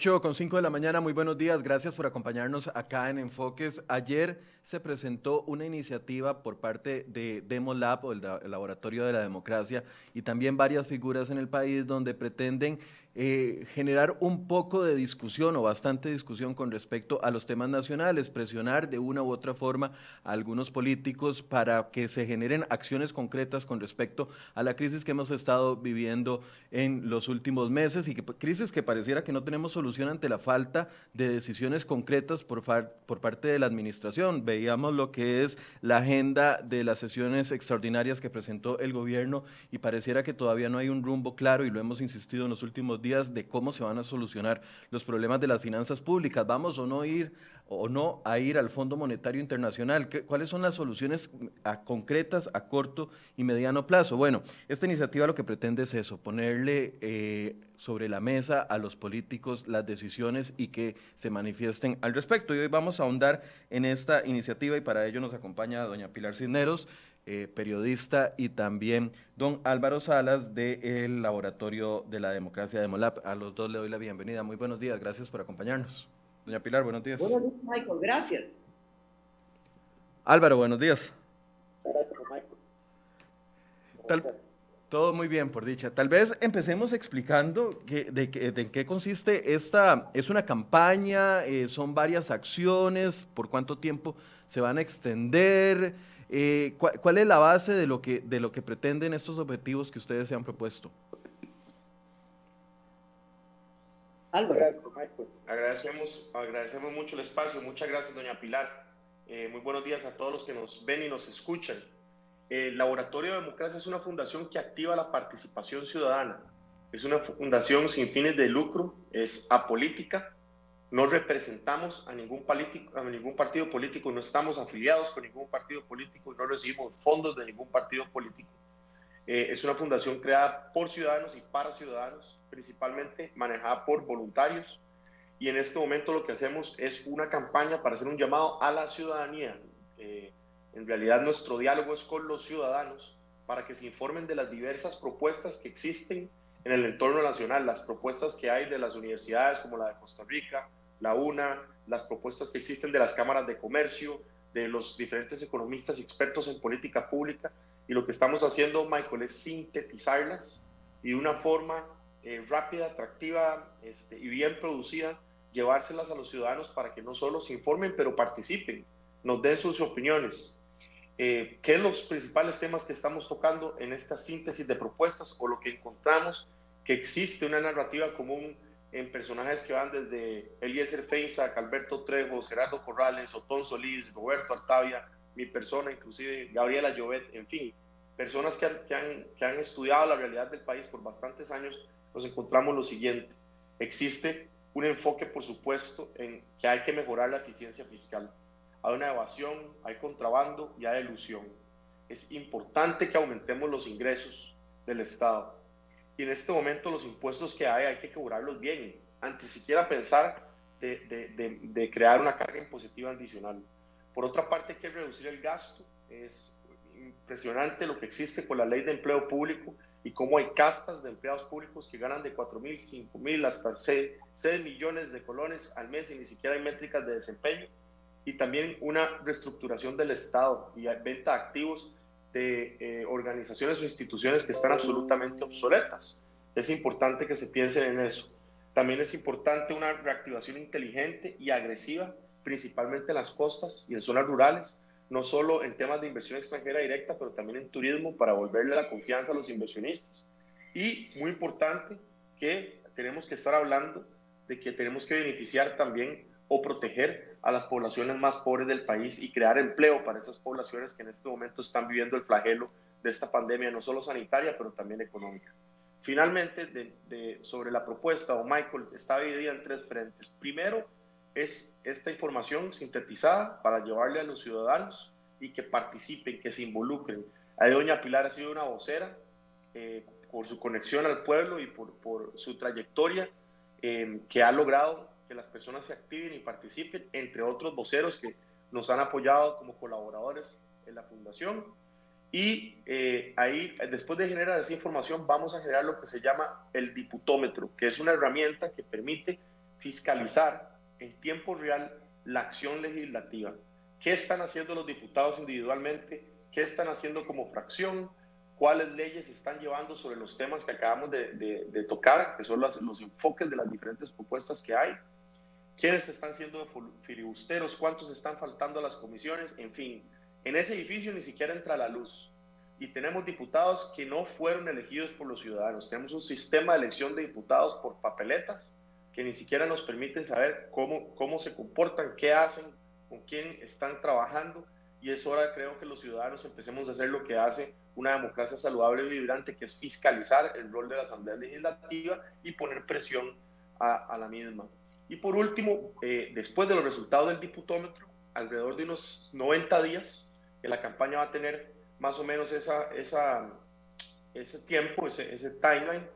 8 con 5 de la mañana, muy buenos días, gracias por acompañarnos acá en Enfoques. Ayer se presentó una iniciativa por parte de DemoLab o el, Laboratorio de la Democracia y también varias figuras en el país donde pretenden eh, generar un poco de discusión o bastante discusión con respecto a los temas nacionales, presionar de una u otra forma a algunos políticos para que se generen acciones concretas con respecto a la crisis que hemos estado viviendo en los últimos meses y que crisis que pareciera que no tenemos solución ante la falta de decisiones concretas por, por parte de la administración. Veíamos lo que es la agenda de las sesiones extraordinarias que presentó el gobierno y pareciera que todavía no hay un rumbo claro y lo hemos insistido en los últimos días de cómo se van a solucionar los problemas de las finanzas públicas. ¿Vamos o no ir o no a ir al Fondo Monetario Internacional? ¿Cuáles son las soluciones concretas a corto y mediano plazo? Bueno, esta iniciativa lo que pretende es eso, ponerle eh, sobre la mesa a los políticos las decisiones y que se manifiesten al respecto. Y hoy vamos a ahondar en esta iniciativa y para ello nos acompaña doña Pilar Cisneros. Eh, periodista, y también don Álvaro Salas del Laboratorio de la Democracia de MOLAP. A los dos le doy la bienvenida. Muy buenos días, gracias por acompañarnos. Doña Pilar, buenos días. Buenos días, Michael, gracias. Álvaro, buenos días. todo muy bien, por dicha. Tal vez empecemos explicando que, de, de, qué consiste esta, es una campaña, eh, son varias acciones, por cuánto tiempo se van a extender, eh, ¿cuál, es la base de lo, que, de lo que pretenden estos objetivos que ustedes se han propuesto? Agradecemos, agradecemos mucho el espacio. Muchas gracias, doña Pilar. Eh, muy buenos días a todos los que nos ven y nos escuchan. El Laboratorio de Democracia es una fundación que activa la participación ciudadana. Es una fundación sin fines de lucro, es apolítica no representamos a ningún, a ningún partido político, no estamos afiliados con ningún partido político, no recibimos fondos de ningún partido político. Eh, es una fundación creada por ciudadanos y para ciudadanos, principalmente manejada por voluntarios. Y en este momento lo que hacemos es una campaña para hacer un llamado a la ciudadanía. Eh, en realidad nuestro diálogo es con los ciudadanos para que se informen de las diversas propuestas que existen en el entorno nacional, las propuestas que hay de las universidades como la de Costa Rica, la UNA, las propuestas que existen de las cámaras de comercio, de los diferentes economistas y expertos en política pública. Y lo que estamos haciendo, Michael, es sintetizarlas y de una forma eh, rápida, atractiva este, y bien producida, llevárselas a los ciudadanos para que no solo se informen, pero participen, nos den sus opiniones. Eh, ¿Qué son los principales temas que estamos tocando en esta síntesis de propuestas o lo que encontramos que existe una narrativa común en personajes que van desde Eliezer Feiza, Alberto Trejo, Gerardo Corrales, Otón Solís, Roberto Artavia, mi persona, inclusive Gabriela Llovet, en fin, personas que han, que, han, que han estudiado la realidad del país por bastantes años, nos encontramos lo siguiente. Existe un enfoque, por supuesto, en que hay que mejorar la eficiencia fiscal. Hay una evasión, hay contrabando y hay ilusión. Es importante que aumentemos los ingresos del Estado y en este momento los impuestos que hay hay que cobrarlos bien, antes siquiera pensar de, de, de, crear una carga impositiva adicional. Por otra parte, hay que reducir el gasto. Es impresionante lo que existe con la ley de empleo público y cómo hay castas de empleados públicos que ganan de 4 mil, 5 mil, hasta 6, 6 millones de colones al mes y ni siquiera hay métricas de desempeño. Y también una reestructuración del Estado y venta de activos de eh, organizaciones o instituciones que están absolutamente obsoletas. Es importante que se piense en eso. También es importante una reactivación inteligente y agresiva, principalmente en las costas y en zonas rurales, no solo en temas de inversión extranjera directa, pero también en turismo para volverle la confianza a los inversionistas. Y muy importante que tenemos que estar hablando de que tenemos que beneficiar también o proteger a las poblaciones más pobres del país y crear empleo para esas poblaciones que en este momento están viviendo el flagelo de esta pandemia, no solo sanitaria, pero también económica. Finalmente, sobre la propuesta, o Michael, está dividida en tres frentes. Primero, es esta información sintetizada para llevarle a los ciudadanos y que participen, que se involucren. Ahí doña Pilar ha sido una vocera eh, por su conexión al pueblo y por, por su trayectoria eh, que ha logrado que las personas se activen y participen, entre otros voceros que nos han apoyado como colaboradores en la fundación. Y eh, ahí, después de generar esa información, vamos a generar lo que se llama el diputómetro, que es una herramienta que permite fiscalizar en tiempo real la acción legislativa. ¿Qué están haciendo los diputados individualmente? ¿Qué están haciendo como fracción? ¿Cuáles leyes están llevando sobre los temas que acabamos de, tocar, que son los, los enfoques de las diferentes propuestas que hay? ¿Quiénes están siendo filibusteros? ¿Cuántos están faltando a las comisiones? En fin, en ese edificio ni siquiera entra la luz. Y tenemos diputados que no fueron elegidos por los ciudadanos. Tenemos un sistema de elección de diputados por papeletas que ni siquiera nos permiten saber cómo, cómo se comportan, qué hacen, con quién están trabajando. Y es hora, creo, que los ciudadanos empecemos a hacer lo que hace una democracia saludable y vibrante, que es fiscalizar el rol de la Asamblea Legislativa y poner presión a, la misma. Y por último, eh, después de los resultados del diputómetro, alrededor de unos 90 días, que la campaña va a tener más o menos esa, esa, ese tiempo, ese, ese timeline,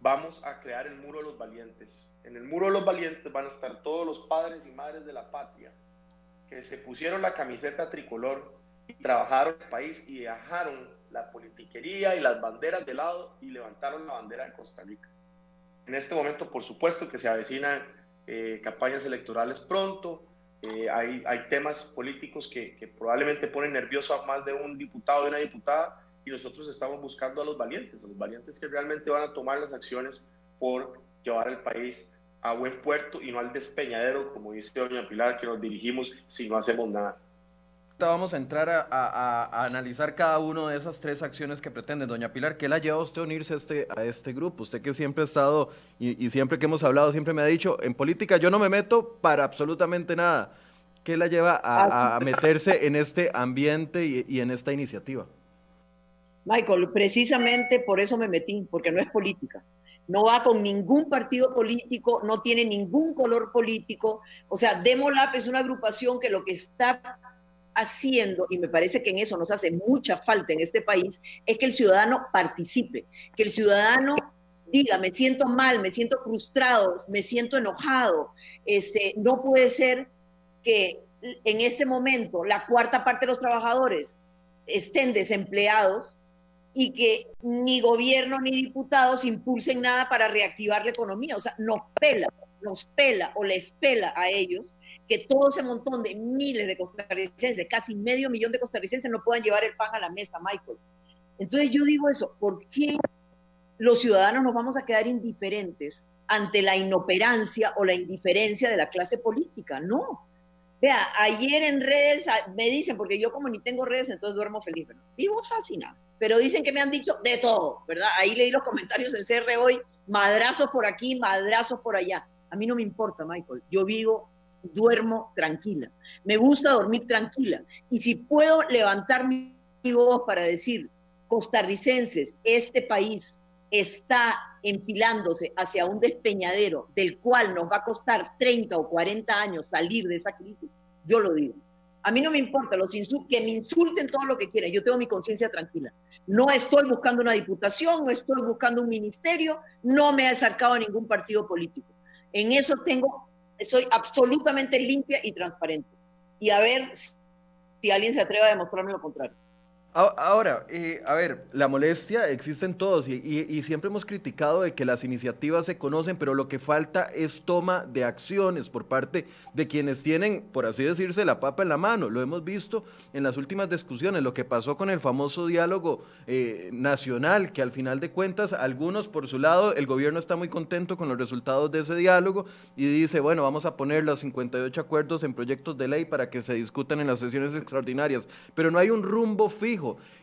vamos a crear el Muro de los Valientes. En el Muro de los Valientes van a estar todos los padres y madres de la patria que se pusieron la camiseta tricolor y trabajaron el país y dejaron la politiquería y las banderas de lado y levantaron la bandera de Costa Rica. En este momento, por supuesto, que se avecinan eh, campañas electorales pronto, eh, hay, hay, temas políticos que, probablemente ponen nervioso a más de un diputado o una diputada y nosotros estamos buscando a los valientes, a los valientes que realmente van a tomar las acciones por llevar el país a buen puerto y no al despeñadero, como dice doña Pilar, que nos dirigimos si no hacemos nada. Vamos a entrar a, a, analizar cada una de esas tres acciones que pretenden. Doña Pilar, ¿qué la lleva a usted a unirse a este, a este grupo? Usted que siempre ha estado y, y siempre que hemos hablado, siempre me ha dicho, en política yo no me meto para absolutamente nada. ¿Qué la lleva a, a meterse en este ambiente y, y en esta iniciativa? Michael, precisamente por eso me metí, porque no es política. No va con ningún partido político, no tiene ningún color político. O sea, Demolap es una agrupación que lo que está haciendo, y me parece que en eso nos hace mucha falta en este país, es que el ciudadano participe, que el ciudadano diga, me siento mal, me siento frustrado, me siento enojado. Este, no puede ser que en este momento la cuarta parte de los trabajadores estén desempleados y que ni gobierno ni diputados impulsen nada para reactivar la economía. O sea, nos pela, nos pela o les pela a ellos que todo ese montón de miles de costarricenses, casi medio millón de costarricenses no puedan llevar el pan a la mesa, Michael. Entonces yo digo eso, ¿por qué los ciudadanos nos vamos a quedar indiferentes ante la inoperancia o la indiferencia de la clase política? No. Vea, ayer en redes me dicen, porque yo como ni tengo redes, entonces duermo feliz, pero vivo fascinado pero dicen que me han dicho de todo, ¿verdad? Ahí leí los comentarios en CR hoy, madrazos por aquí, madrazos por allá. A mí no me importa, Michael. Yo vivo, duermo tranquila. Me gusta dormir tranquila. Y si puedo levantar mi voz para decir, costarricenses, este país está enfilándose hacia un despeñadero del cual nos va a costar 30 o 40 años salir de esa crisis, yo lo digo. A mí no me importa, los que me insulten todo lo que quieran, yo tengo mi conciencia tranquila. No estoy buscando una diputación, no estoy buscando un ministerio, no me he acercado a ningún partido político. En eso tengo, soy absolutamente limpia y transparente. Y a ver si alguien se atreve a demostrarme lo contrario. Ahora, eh, a ver, la molestia existe en todos y, siempre hemos criticado de que las iniciativas se conocen, pero lo que falta es toma de acciones por parte de quienes tienen, por así decirse, la papa en la mano. Lo hemos visto en las últimas discusiones, lo que pasó con el famoso diálogo eh, nacional, que al final de cuentas, algunos por su lado, el gobierno está muy contento con los resultados de ese diálogo y dice, bueno, vamos a poner los 58 acuerdos en proyectos de ley para que se discutan en las sesiones extraordinarias, pero no hay un rumbo fijo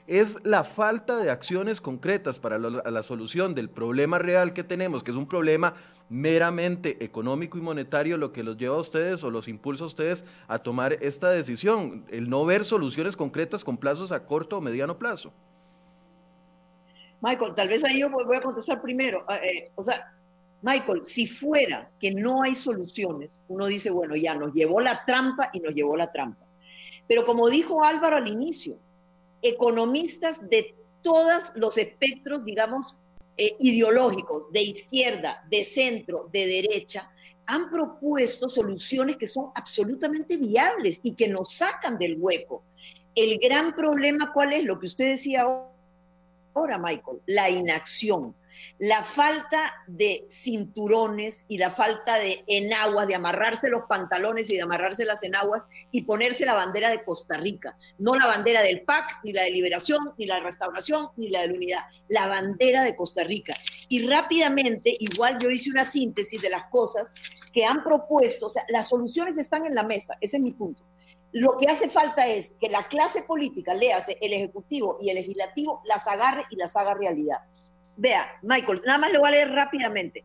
es la falta de acciones concretas para la, solución del problema real que tenemos, que es un problema meramente económico y monetario, lo que los lleva a ustedes o los impulsa a ustedes a tomar esta decisión, el no ver soluciones concretas con plazos a corto o mediano plazo. Michael, tal vez ahí yo voy a contestar primero. Ah, eh, o sea, Michael, si fuera que no hay soluciones, uno dice, bueno, ya nos llevó la trampa y nos llevó la trampa. Pero como dijo Álvaro al inicio, economistas de todos los espectros, digamos, eh, ideológicos, de izquierda, de centro, de derecha, han propuesto soluciones que son absolutamente viables y que nos sacan del hueco. El gran problema, ¿cuál es? Lo que usted decía ahora, Michael, la inacción. La falta de cinturones y la falta de enaguas, de amarrarse los pantalones y de amarrarse las enaguas y ponerse la bandera de Costa Rica, no la bandera del PAC, ni la de Liberación, ni la de Restauración, ni la de la Unidad, la bandera de Costa Rica. Y rápidamente, igual yo hice una síntesis de las cosas que han propuesto, o sea, las soluciones están en la mesa, ese es mi punto. Lo que hace falta es que la clase política, léase el Ejecutivo y el Legislativo, las agarre y las haga realidad Vea, Michael, nada más lo voy a leer rápidamente.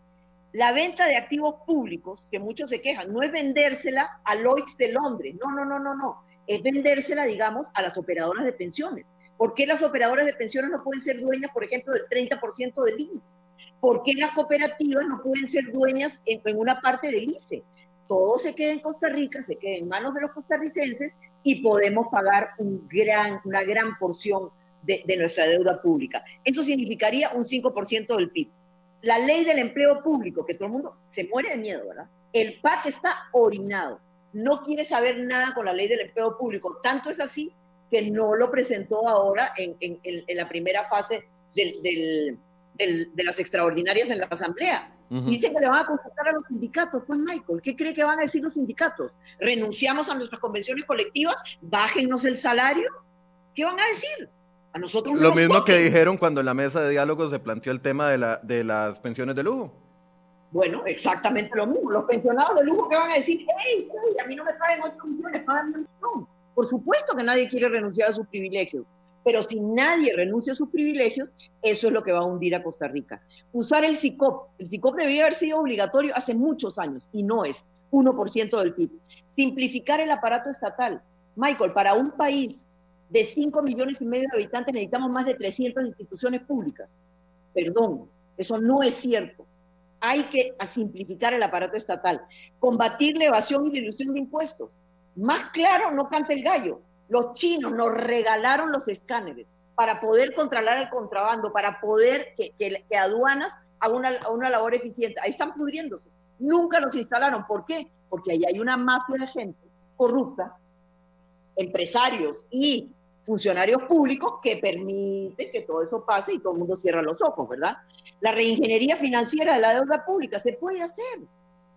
La venta de activos públicos, que muchos se quejan, no es vendérsela a Lloyds de Londres, no, no, no, no, no. Es vendérsela, digamos, a las operadoras de pensiones. ¿Por qué las operadoras de pensiones no pueden ser dueñas, por ejemplo, del 30% del ICE? ¿Por qué las cooperativas no pueden ser dueñas en, una parte del ICE? Todo se queda en Costa Rica, se queda en manos de los costarricenses y podemos pagar un gran, una gran porción de, nuestra deuda pública. Eso significaría un 5% del PIB. La ley del empleo público, que todo el mundo se muere de miedo, ¿verdad? El PAC está orinado, no quiere saber nada con la ley del empleo público. Tanto es así que no lo presentó ahora en, la primera fase de las extraordinarias en la Asamblea. Dice que le van a consultar a los sindicatos. Pues, Michael, ¿qué cree que van a decir los sindicatos? ¿Renunciamos a nuestras convenciones colectivas? ¿Bájennos el salario? ¿Qué van a decir? Nosotros Lo mismo que dijeron cuando en la mesa de diálogo se planteó el tema de, la, de las pensiones de lujo. Bueno, exactamente lo mismo. Los pensionados de lujo que van a decir, hey, a mí no me pagan 8 millones, pagan un millón. Por supuesto que nadie quiere renunciar a sus privilegios, pero si nadie renuncia a sus privilegios, eso es lo que va a hundir a Costa Rica. Usar el CICOP. El CICOP debería haber sido obligatorio hace muchos años y no es 1% del PIB. Simplificar el aparato estatal. Michael, para un país de 5 millones y medio de habitantes necesitamos más de 300 instituciones públicas. Perdón, eso no es cierto. Hay que simplificar el aparato estatal, combatir la evasión y la ilusión de impuestos. Más claro, no canta el gallo. Los chinos nos regalaron los escáneres para poder controlar el contrabando, para poder que, aduanas hagan una, una labor eficiente. Ahí están pudriéndose. Nunca los instalaron. ¿Por qué? Porque ahí hay una mafia de gente corrupta, empresarios y funcionarios públicos que permiten que todo eso pase y todo el mundo cierra los ojos, ¿verdad? La reingeniería financiera de la deuda pública se puede hacer,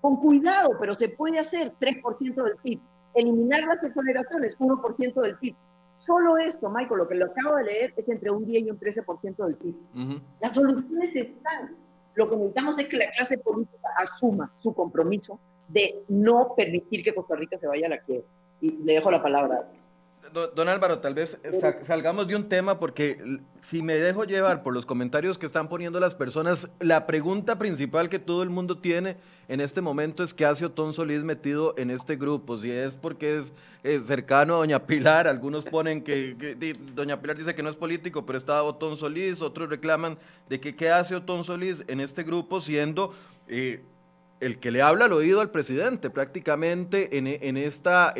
con cuidado, pero se puede hacer 3% del PIB. Eliminar las exoneraciones, 1% del PIB. Solo esto, Michael, lo que lo acabo de leer es entre un 10 y un 13% del PIB. Las soluciones están. Lo que necesitamos es que la clase política asuma su compromiso de no permitir que Costa Rica se vaya a la quiebra. Y le dejo la palabra don Álvaro, tal vez salgamos de un tema porque si me dejo llevar por los comentarios que están poniendo las personas, la pregunta principal que todo el mundo tiene en este momento es qué hace Otón Solís metido en este grupo. Si es porque es, cercano a Doña Pilar, algunos ponen que, Doña Pilar dice que no es político, pero está Otón Solís, otros reclaman de que qué hace Otón Solís en este grupo siendo... Eh, el que le habla al oído al presidente prácticamente en, esta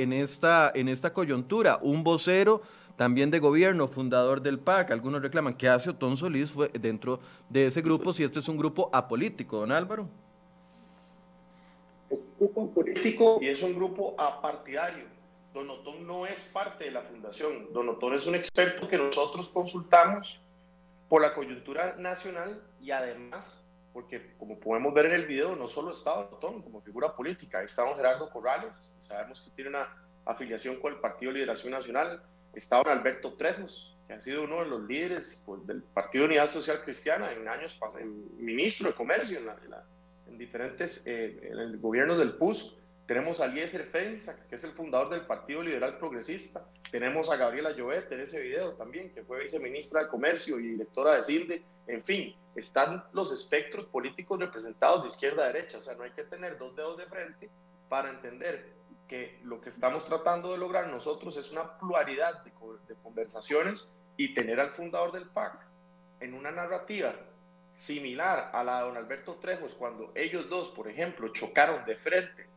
coyuntura, un vocero también de gobierno, fundador del PAC. Algunos reclaman que hace Otón Solís fue dentro de ese grupo, si este es un grupo apolítico, don Álvaro. Es un grupo político y es un grupo apartidario. Don Otón no es parte de la fundación. Don Otón es un experto que nosotros consultamos por la coyuntura nacional y además porque como podemos ver en el video, no solo está Otón como figura política, don Gerardo Corrales, sabemos que tiene una afiliación con el Partido de Liberación Nacional, don Alberto Trejos, que ha sido uno de los líderes pues, del Partido Unidad Social Cristiana en años pasados, ministro de Comercio en, en, diferentes, eh, en el gobierno del PUSC, tenemos a Eliezer Fensa, que es el fundador del Partido Liberal Progresista. Tenemos a Gabriela Llobet en ese video también, que fue viceministra de Comercio y directora de CILDE. En fin, están los espectros políticos representados de izquierda a derecha. O sea, no hay que tener dos dedos de frente para entender que lo que estamos tratando de lograr nosotros es una pluralidad de, conversaciones y tener al fundador del PAC en una narrativa similar a la de don Alberto Trejos cuando ellos dos, por ejemplo, chocaron de frente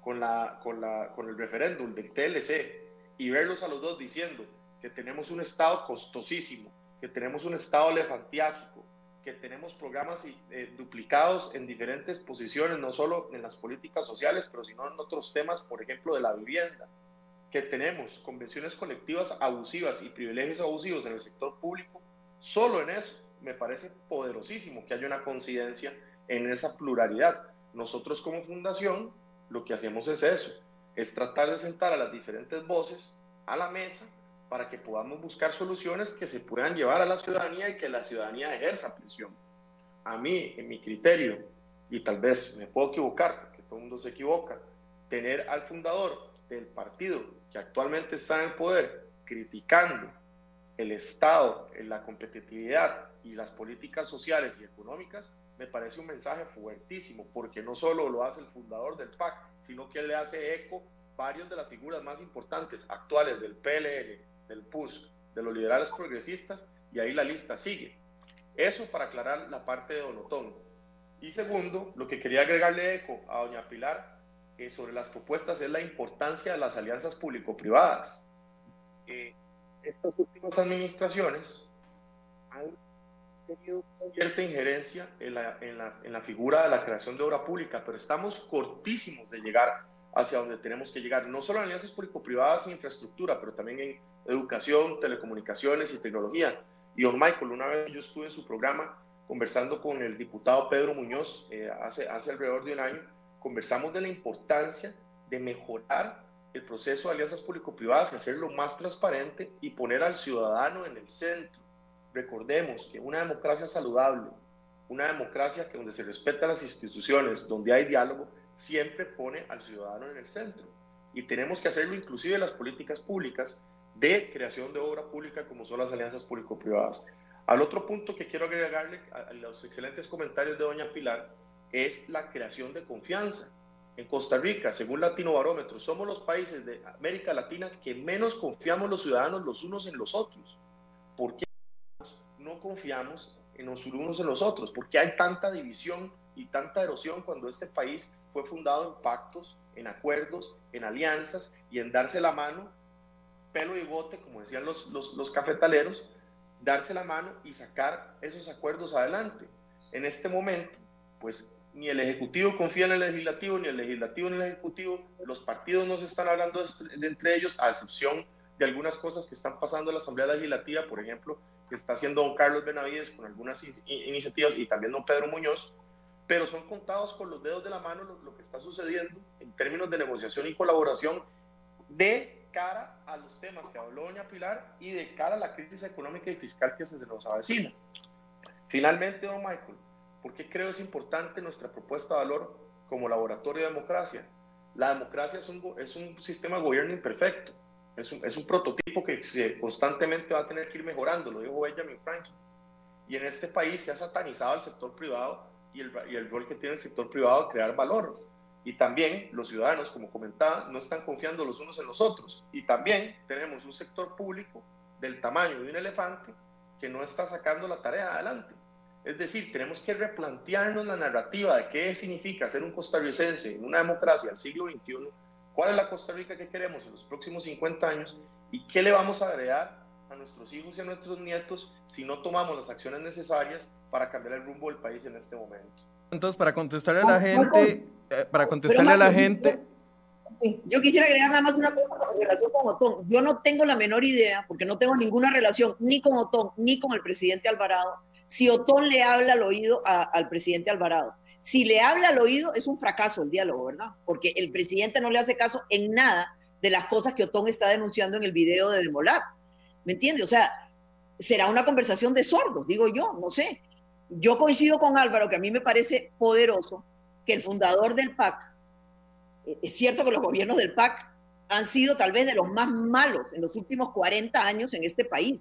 con, la, con, la, con el referéndum del TLC y verlos a los dos diciendo que tenemos un Estado costosísimo, que tenemos un Estado elefantiásico, que tenemos programas eh, duplicados en diferentes posiciones, no solo en las políticas sociales, pero sino en otros temas, por ejemplo, de la vivienda, que tenemos convenciones colectivas abusivas y privilegios abusivos en el sector público, solo en eso me parece poderosísimo que haya una coincidencia en esa pluralidad. Nosotros como fundación lo que hacemos es eso, es tratar de sentar a las diferentes voces a la mesa para que podamos buscar soluciones que se puedan llevar a la ciudadanía y que la ciudadanía ejerza presión. A mí, en mi criterio, y tal vez me puedo equivocar, porque todo el mundo se equivoca, tener al fundador del partido que actualmente está en el poder criticando el Estado, la competitividad y las políticas sociales y económicas, me parece un mensaje fuertísimo, porque no solo lo hace el fundador del PAC, sino que le hace eco varios de las figuras más importantes actuales del PLN, del PUS, de los liberales progresistas, y ahí la lista sigue. Eso para aclarar la parte de Donotón. Y segundo, lo que quería agregarle eco a doña Pilar eh, sobre las propuestas es la importancia de las alianzas público-privadas. Eh, estas últimas administraciones han tenido cierta injerencia en, la, en la figura de la creación de obra pública, pero estamos cortísimos de llegar hacia donde tenemos que llegar, no solo en alianzas público-privadas en infraestructura, pero también en educación, telecomunicaciones y tecnología. Y don Michael, una vez yo estuve en su programa conversando con el diputado Pedro Muñoz eh, hace, hace alrededor de un año, conversamos de la importancia de mejorar el proceso de alianzas público-privadas, hacerlo más transparente y poner al ciudadano en el centro. Recordemos que una democracia saludable, una democracia que donde se respetan las instituciones, donde hay diálogo, siempre pone al ciudadano en el centro. Y tenemos que hacerlo inclusive en las políticas públicas de creación de obra pública como son las alianzas público-privadas. Al otro punto que quiero agregarle a los excelentes comentarios de doña Pilar es la creación de confianza. En Costa Rica, según Latino Barómetro, somos los países de América Latina que menos confiamos los ciudadanos los unos en los otros. ¿Por qué no confiamos en los unos en los otros? ¿Por qué hay tanta división y tanta erosión cuando este país fue fundado en pactos, en acuerdos, en alianzas y en darse la mano, pelo y bote, como decían los, los, los cafetaleros, darse la mano y sacar esos acuerdos adelante. En este momento, pues ni el Ejecutivo confía en el Legislativo, ni el Legislativo en el Ejecutivo, los partidos no se están hablando entre ellos, a excepción de algunas cosas que están pasando en la Asamblea Legislativa, por ejemplo, que está haciendo don Carlos Benavides con algunas iniciativas y también don Pedro Muñoz, pero son contados con los dedos de la mano lo, lo que está sucediendo en términos de negociación y colaboración de cara a los temas que habló doña Pilar y de cara a la crisis económica y fiscal que se nos avecina. Finalmente, don Michael, ¿por qué creo es importante nuestra propuesta de valor como laboratorio de democracia? La democracia es un, es un sistema de gobierno imperfecto, es un, es un prototipo que se, constantemente va a tener que ir mejorando, lo dijo Benjamin Franklin. Y en este país se ha satanizado el sector privado y el, y el rol que tiene el sector privado de crear valor. Y también los ciudadanos, como comentaba, no están confiando los unos en los otros. Y también tenemos un sector público del tamaño de un elefante que no está sacando la tarea adelante. Es decir, tenemos que replantearnos la narrativa de qué significa ser un costarricense en una democracia del siglo XXI, cuál es la Costa Rica que queremos en los próximos 50 años y qué le vamos a agregar a nuestros hijos y a nuestros nietos si no tomamos las acciones necesarias para cambiar el rumbo del país en este momento. Entonces, para contestarle a la gente, eh, para contestarle a la gente... Yo quisiera agregar nada más una cosa en relación con Otón. Yo no tengo la menor idea, porque no tengo ninguna relación ni con Otón ni con el presidente Alvarado, si Otón le habla al oído al presidente Alvarado. Si le habla al oído, es un fracaso el diálogo, ¿verdad? Porque el presidente no le hace caso en nada de las cosas que Otón está denunciando en el video de Demolar. ¿Me entiende? O sea, será una conversación de sordos, digo yo, no sé. Yo coincido con Álvaro, que a mí me parece poderoso que el fundador del PAC, eh, es cierto que los gobiernos del PAC han sido tal vez de los más malos en los últimos 40 años en este país,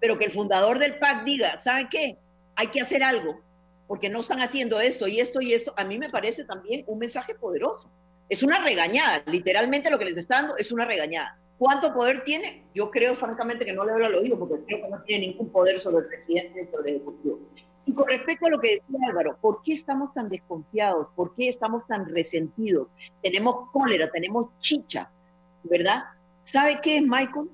pero que el fundador del PAC diga, ¿sabe qué? Hay que hacer algo, porque no están haciendo esto y esto y esto, a mí me parece también un mensaje poderoso. Es una regañada, literalmente lo que les está dando es una regañada. ¿Cuánto poder tiene? Yo creo francamente que no le hablo al oído porque creo que no tiene ningún poder sobre el presidente sobre el ejecutivo. Y con respecto a lo que decía Álvaro, ¿por qué estamos tan desconfiados? ¿Por qué estamos tan resentidos? Tenemos cólera, tenemos chicha, ¿verdad? ¿Sabe qué es, Michael?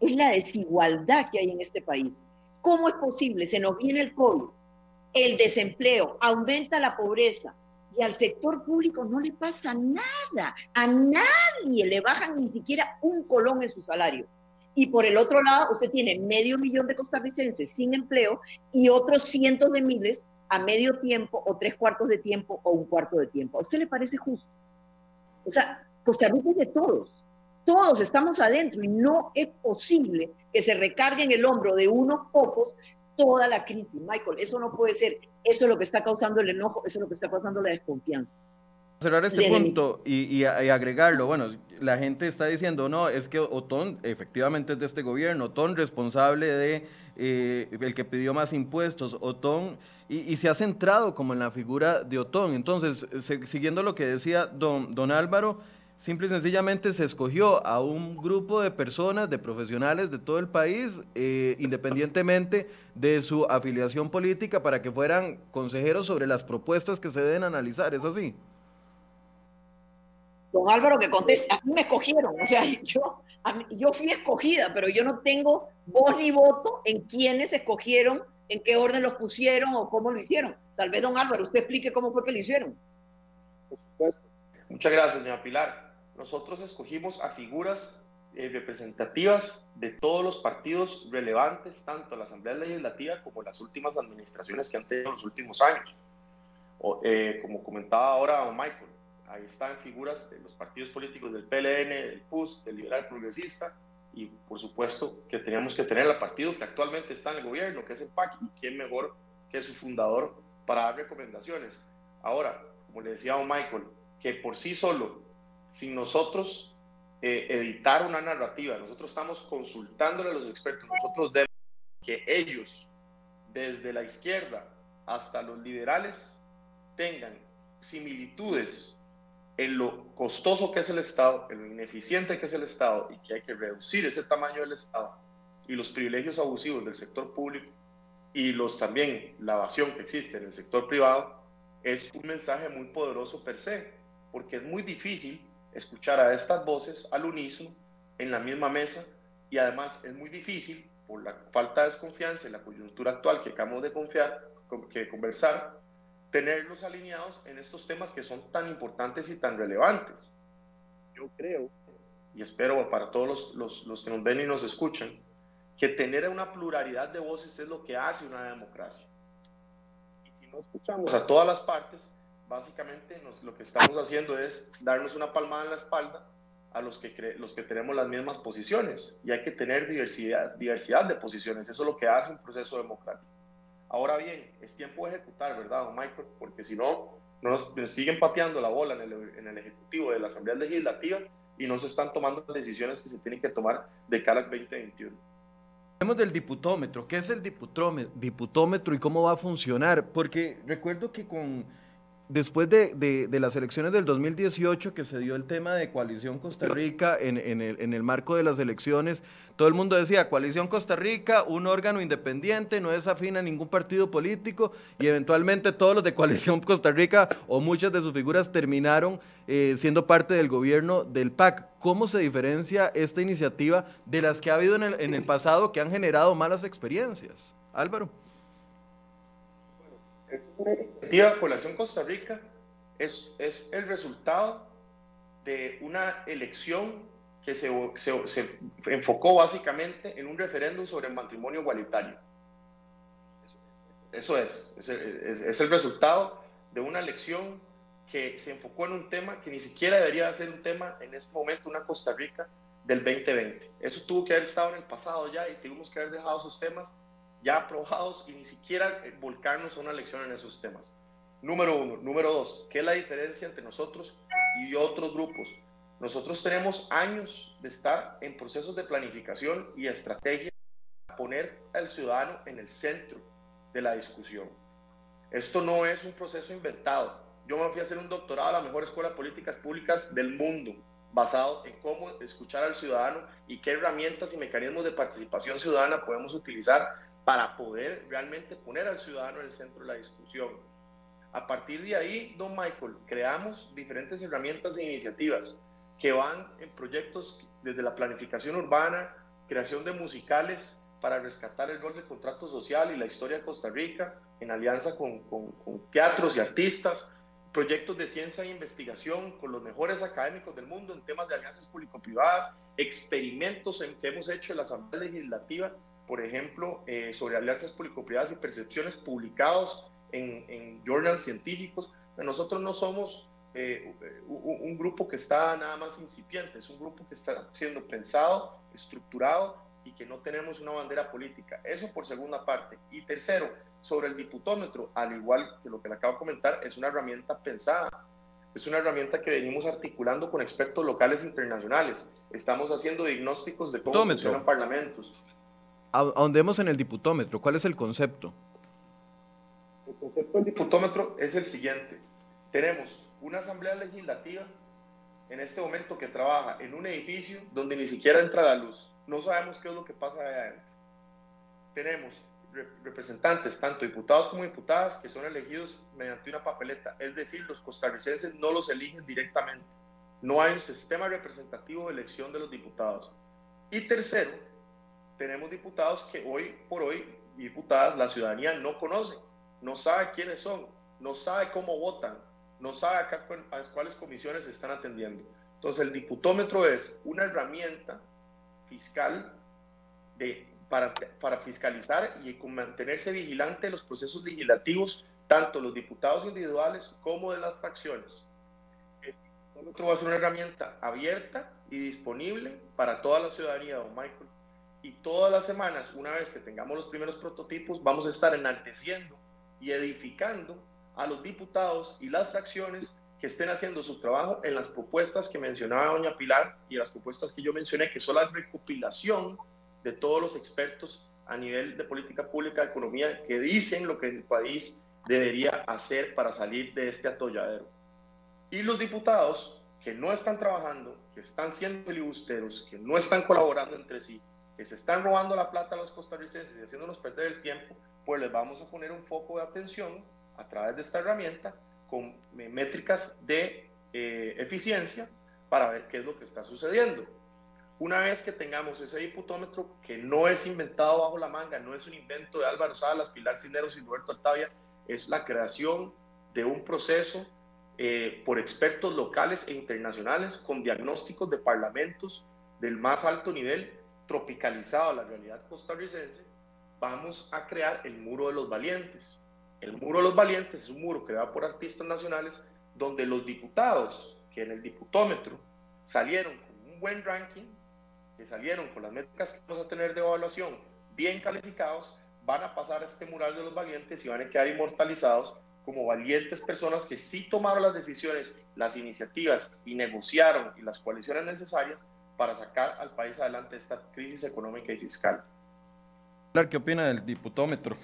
Es la desigualdad que hay en este país. ¿Cómo es posible? Se nos viene el COVID, el desempleo, aumenta la pobreza y al sector público no le pasa nada. A nadie le bajan ni siquiera un colón en su salario. Y por el otro lado, usted tiene medio millón de costarricenses sin empleo y otros cientos de miles a medio tiempo o tres cuartos de tiempo o un cuarto de tiempo. ¿A usted le parece justo? O sea, Costa Rica es de todos. Todos estamos adentro y no es posible que se recargue en el hombro de unos pocos toda la crisis. Michael, eso no puede ser. Eso es lo que está causando el enojo, eso es lo que está causando la desconfianza cerrar este punto y, agregarlo, bueno, la gente está diciendo, no, es que Otón efectivamente es de este gobierno, Otón responsable de eh, el que pidió más impuestos, Otón, y, se ha centrado como en la figura de Otón. Entonces, siguiendo lo que decía don, don Álvaro, simple y sencillamente se escogió a un grupo de personas, de profesionales de todo el país, eh, independientemente de su afiliación política, para que fueran consejeros sobre las propuestas que se deben analizar, ¿es así? Don Álvaro que contesta, a mí me escogieron, o sea, yo, yo fui escogida, pero yo no tengo voz ni voto en quiénes escogieron, en qué orden los pusieron o cómo lo hicieron. Tal vez, don Álvaro, usted explique cómo fue que lo hicieron. Por supuesto. Muchas gracias, doña Pilar. Nosotros escogimos a figuras eh, representativas de todos los partidos relevantes, tanto la Asamblea Legislativa como las últimas administraciones que han tenido en los últimos años. Eh, como comentaba ahora don Michael, ahí están figuras de los partidos políticos del PLN, del PUS, del Liberal Progresista, y por supuesto que teníamos que tener al partido que actualmente está en el gobierno, que es el PAC, y quién mejor que su fundador para dar recomendaciones. Ahora, como le decía a Michael, que por sí solo, sin nosotros eh, editar una narrativa, nosotros estamos consultándole a los expertos, nosotros debemos que ellos, desde la izquierda hasta los liberales, tengan similitudes en lo costoso que es el Estado, en lo ineficiente que es el Estado y que hay que reducir ese tamaño del Estado y los privilegios abusivos del sector público y los también la evasión que existe en el sector privado, es un mensaje muy poderoso per se, porque es muy difícil escuchar a estas voces al unísono en la misma mesa y además es muy difícil por la falta de desconfianza en la coyuntura actual que acabamos de confiar, que conversar, tenerlos alineados en estos temas que son tan importantes y tan relevantes. Yo creo, y espero para todos los, los, que nos ven y nos escuchan, que tener una pluralidad de voces es lo que hace una democracia. Y si no escuchamos a todas las partes, básicamente nos, lo que estamos haciendo es darnos una palmada en la espalda a los que, los que tenemos las mismas posiciones. Y hay que tener diversidad, diversidad de posiciones. Eso es lo que hace un proceso democrático. Ahora bien, es tiempo de ejecutar, ¿verdad, Michael? Porque si no, nos, siguen pateando la bola en el, en el, Ejecutivo de la Asamblea Legislativa y no se están tomando las decisiones que se tienen que tomar de cara al 2021. Hablemos del diputómetro. ¿Qué es el diputómetro y cómo va a funcionar? Porque recuerdo que con después de, las elecciones del 2018, que se dio el tema de Coalición Costa Rica en, el, marco de las elecciones, todo el mundo decía, Coalición Costa Rica, un órgano independiente, no es afín a ningún partido político, y eventualmente todos los de Coalición Costa Rica o muchas de sus figuras terminaron eh, siendo parte del gobierno del PAC. ¿Cómo se diferencia esta iniciativa de las que ha habido en el pasado que han generado malas experiencias? Álvaro iniciativa Población Costa Rica es, es el resultado de una elección que se, se, enfocó básicamente en un referéndum sobre el matrimonio igualitario. Eso es, es, es, el resultado de una elección que se enfocó en un tema que ni siquiera debería ser un tema en este momento, una Costa Rica del 2020. Eso tuvo que haber estado en el pasado ya y tuvimos que haber dejado esos temas ya aprobados y ni siquiera volcarnos a una lección en esos temas. Número uno. Número dos, ¿qué es la diferencia entre nosotros y otros grupos? Nosotros tenemos años de estar en procesos de planificación y estrategia para poner al ciudadano en el centro de la discusión. Esto no es un proceso inventado. Yo me fui a hacer un doctorado a la mejor escuela de políticas públicas del mundo, basado en cómo escuchar al ciudadano y qué herramientas y mecanismos de participación ciudadana podemos utilizar para poder realmente poner al ciudadano en el centro de la discusión. A partir de ahí, don Michael, creamos diferentes herramientas e iniciativas que van en proyectos desde la planificación urbana, creación de musicales para rescatar el rol del contrato social y la historia de Costa Rica, en alianza con, teatros y artistas, proyectos de ciencia e investigación con los mejores académicos del mundo en temas de alianzas público-privadas, experimentos en que hemos hecho en la Asamblea Legislativa, por ejemplo, eh, sobre alianzas público-privadas y percepciones publicados en, en journals científicos. Nosotros no somos eh, un, grupo que está nada más incipiente, es un grupo que está siendo pensado, estructurado y que no tenemos una bandera política. Eso por segunda parte. Y tercero, sobre el diputómetro, al igual que lo que le acabo de comentar, es una herramienta pensada. Es una herramienta que venimos articulando con expertos locales e internacionales. Estamos haciendo diagnósticos de cómo funcionan parlamentos. Ahondemos en el diputómetro. ¿Cuál es el concepto? El concepto del diputómetro es el siguiente. Tenemos una asamblea legislativa en este momento que trabaja en un edificio donde ni siquiera entra la luz. No sabemos qué es lo que pasa ahí adentro. Tenemos representantes, tanto diputados como diputadas, que son elegidos mediante una papeleta. Es decir, los costarricenses no los eligen directamente. No hay un sistema representativo de elección de los diputados. Y tercero, tenemos diputados que hoy por hoy, diputadas, la ciudadanía no conoce, no sabe quiénes son, no sabe cómo votan, no sabe acá a cuáles comisiones se están atendiendo. Entonces, el diputómetro es una herramienta fiscal de, para, para fiscalizar y mantenerse vigilante de los procesos legislativos, tanto los diputados individuales como de las fracciones. El diputómetro va a ser una herramienta abierta y disponible para toda la ciudadanía, don Michael. Y todas las semanas, una vez que tengamos los primeros prototipos, vamos a estar enalteciendo y edificando a los diputados y las fracciones que estén haciendo su trabajo en las propuestas que mencionaba doña Pilar y las propuestas que yo mencioné, que son la recopilación de todos los expertos a nivel de política pública, de economía, que dicen lo que el país debería hacer para salir de este atolladero. Y los diputados que no están trabajando, que están siendo filibusteros, que no están colaborando entre sí, que se están robando la plata a los costarricenses y haciéndonos perder el tiempo, pues les vamos a poner un foco de atención a través de esta herramienta con métricas de eh, eficiencia para ver qué es lo que está sucediendo. Una vez que tengamos ese diputómetro, que no es inventado bajo la manga, no es un invento de Álvaro Salas, Pilar Cineros y Roberto Altavia, es la creación de un proceso eh, por expertos locales e internacionales con diagnósticos de parlamentos del más alto nivel, tropicalizado a la realidad costarricense, vamos a crear el muro de los valientes. El Muro de los Valientes es un muro creado por artistas nacionales donde los diputados que en el diputómetro salieron con un buen ranking, que salieron con las métricas que vamos a tener de evaluación bien calificados, van a pasar a este mural de los valientes y van a quedar inmortalizados como valientes personas que sí tomaron las decisiones, las iniciativas y negociaron y las coaliciones necesarias para sacar al país adelante de esta crisis económica y fiscal. ¿Qué opina del diputómetro?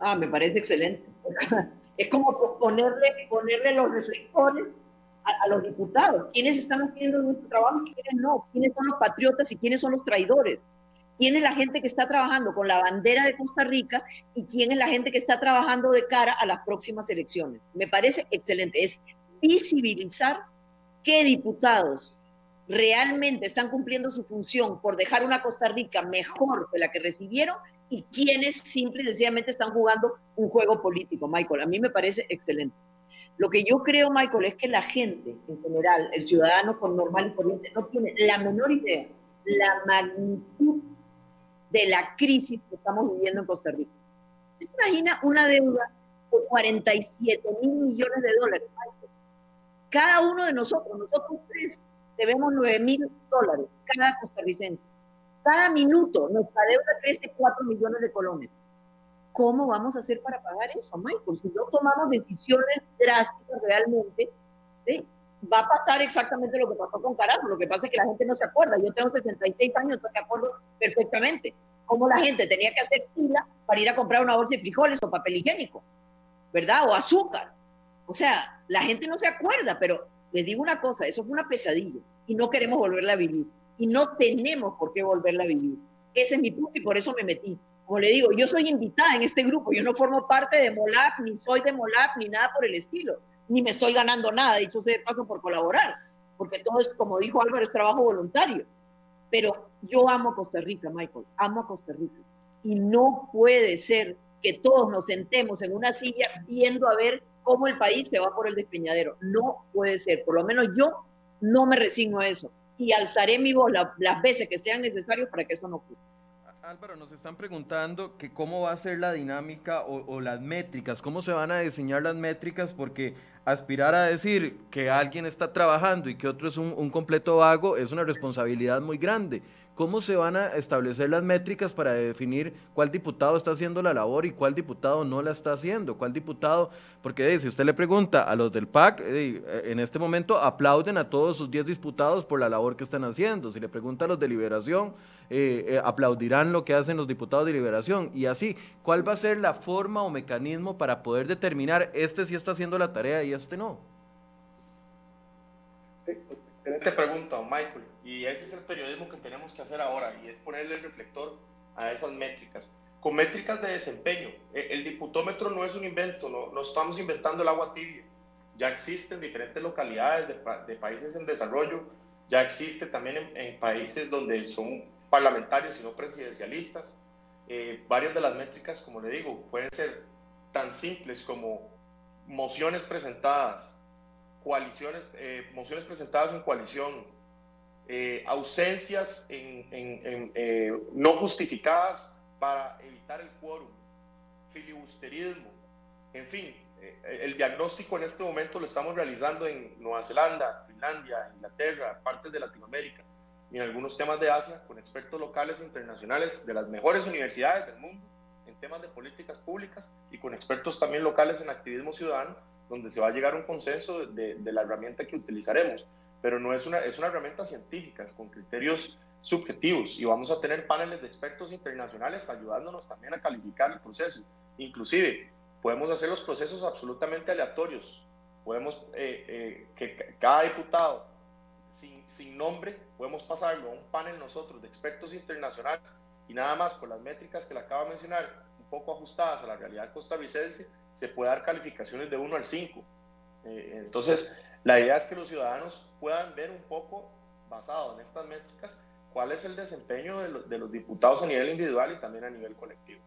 Ah, me parece excelente. Es como ponerle, ponerle los reflectores a, los diputados. ¿Quiénes están haciendo nuestro trabajo y quiénes no? ¿Quiénes son los patriotas y quiénes son los traidores? ¿Quién es la gente que está trabajando con la bandera de Costa Rica y quién es la gente que está trabajando de cara a las próximas elecciones? Me parece excelente. Es visibilizar qué diputados realmente están cumpliendo su función por dejar una Costa Rica mejor que la que recibieron y quienes simple y sencillamente están jugando un juego político, Michael. A mí me parece excelente. Lo que yo creo, Michael, es que la gente en general, el ciudadano con normal y corriente, no tiene la menor idea la magnitud de la crisis que estamos viviendo en Costa Rica. ¿Se imagina una deuda de 47 mil millones de dólares, Michael? Cada uno de nosotros, nosotros tres, debemos 9 mil dólares cada costarricense. Cada minuto nuestra deuda crece 4 millones de colones. ¿Cómo vamos a hacer para pagar eso, Michael? Si no tomamos decisiones drásticas realmente, va a pasar exactamente lo que pasó con Carajo. Lo que pasa es que la gente no se acuerda. Yo tengo 66 años, entonces me acuerdo perfectamente cómo la gente tenía que hacer fila para ir a comprar una bolsa de frijoles o papel higiénico, ¿verdad? O azúcar. O sea, la gente no se acuerda, pero les digo una cosa, eso fue una pesadilla y no queremos volverla a vivir. Y no tenemos por qué volverla a vivir. Ese es mi punto y por eso me metí. Como le digo, yo soy invitada en este grupo, yo no formo parte de MOLAP, ni soy de MOLAP, ni nada por el estilo, ni me estoy ganando nada, dicho sea de paso por colaborar, porque todo es, como dijo Álvaro, es trabajo voluntario. Pero yo amo Costa Rica, Michael, amo Costa Rica. Y no puede ser que todos nos sentemos en una silla viendo a ver cómo el país se va por el despeñadero. No puede ser, por lo menos yo no me resigno a eso y alzaré mi voz las veces que sean necesarias para que eso no ocurra. Álvaro, nos están preguntando que cómo va a ser la dinámica o, las métricas, cómo se van a diseñar las métricas, porque aspirar a decir que alguien está trabajando y que otro es un completo vago es una responsabilidad muy grande. ¿Cómo se van a establecer las métricas para definir cuál diputado está haciendo la labor y cuál diputado no la está haciendo? ¿Cuál diputado? Porque si usted le pregunta a los del PAC, en este momento aplauden a todos sus 10 diputados por la labor que están haciendo. Si le pregunta a los de Liberación, eh, eh, aplaudirán lo que hacen los diputados de Liberación. Y así, ¿cuál va a ser la forma o mecanismo para poder determinar este sí está haciendo la tarea y este no? Excelente pregunta, Michael. Y ese es el periodismo que tenemos que hacer ahora y es ponerle el reflector a esas métricas. Con métricas de desempeño. E, el diputómetro no es un invento, no, no estamos inventando el agua tibia. Ya existe en diferentes localidades de, países en desarrollo, ya existe también en, países donde son parlamentarios y no presidencialistas. Eh, varias de las métricas, como le digo, pueden ser tan simples como mociones presentadas, coaliciones, eh, mociones presentadas en coalición, eh, ausencias eh, no justificadas para evitar el quórum, filibusterismo, en fin, eh, el diagnóstico en este momento lo estamos realizando en Nueva Zelanda, Finlandia, Inglaterra, partes de Latinoamérica y en algunos temas de Asia con expertos locales e internacionales de las mejores universidades del mundo en temas de políticas públicas y con expertos también locales en activismo ciudadano, donde se va a llegar a un consenso de, de la herramienta que utilizaremos pero no es una, es una herramienta científica, con criterios subjetivos y vamos a tener paneles de expertos internacionales ayudándonos también a calificar el proceso. Inclusive, podemos hacer los procesos absolutamente aleatorios. Podemos, eh, eh, que cada diputado sin, sin, nombre, podemos pasarlo a un panel nosotros de expertos internacionales y nada más con las métricas que le acabo de mencionar, un poco ajustadas a la realidad costarricense, se puede dar calificaciones de 1 al 5. Eh, entonces, la idea es que los ciudadanos puedan ver un poco, basado en estas métricas, cuál es el desempeño de, los diputados a nivel individual y también a nivel colectivo.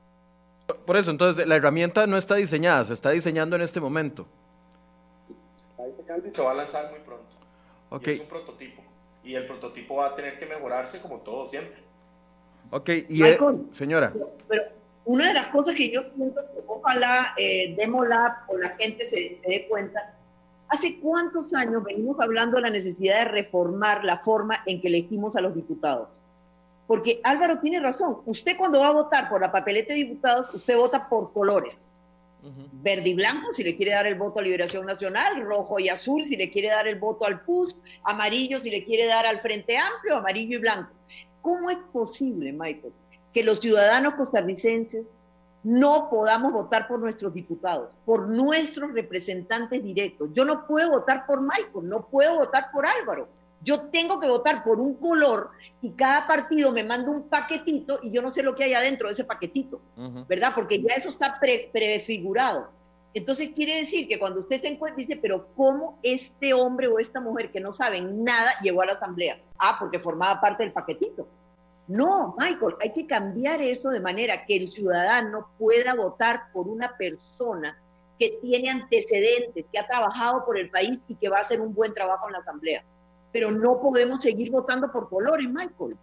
Por eso, entonces, la herramienta no está diseñada, se está diseñando en este momento. Se va a lanzar muy pronto. Okay. es un prototipo. Y el prototipo va a tener que mejorarse como todo siempre. Ok, y eh, señora. Pero, una de las cosas que yo siento que ojalá eh, la o la gente se, se dé cuenta ¿Hace cuántos años venimos hablando de la necesidad de reformar la forma en que elegimos a los diputados? Porque Álvaro tiene razón. Usted cuando va a votar por la papeleta de diputados, usted vota por colores. Verde y blanco si le quiere dar el voto a Liberación Nacional, rojo y azul si le quiere dar el voto al PUS, amarillo si le quiere dar al Frente Amplio, amarillo y blanco. ¿Cómo es posible, Michael, que los ciudadanos costarricenses no podamos votar por nuestros diputados, por nuestros representantes directos. Yo no puedo votar por Michael, no puedo votar por Álvaro. Yo tengo que votar por un color y cada partido me manda un paquetito y yo no sé lo que hay adentro de ese paquetito, ¿verdad? Porque ya eso está prefigurado. Entonces quiere decir que cuando usted se encuentra, dice, pero ¿cómo este hombre o esta mujer que no saben nada llegó a la asamblea? Ah, porque formaba parte del paquetito. No, Michael, hay que cambiar eso de manera que el ciudadano pueda votar por una persona que tiene antecedentes, que ha trabajado por el país y que va a hacer un buen trabajo en la Asamblea. Pero no podemos seguir votando por colores, Michael.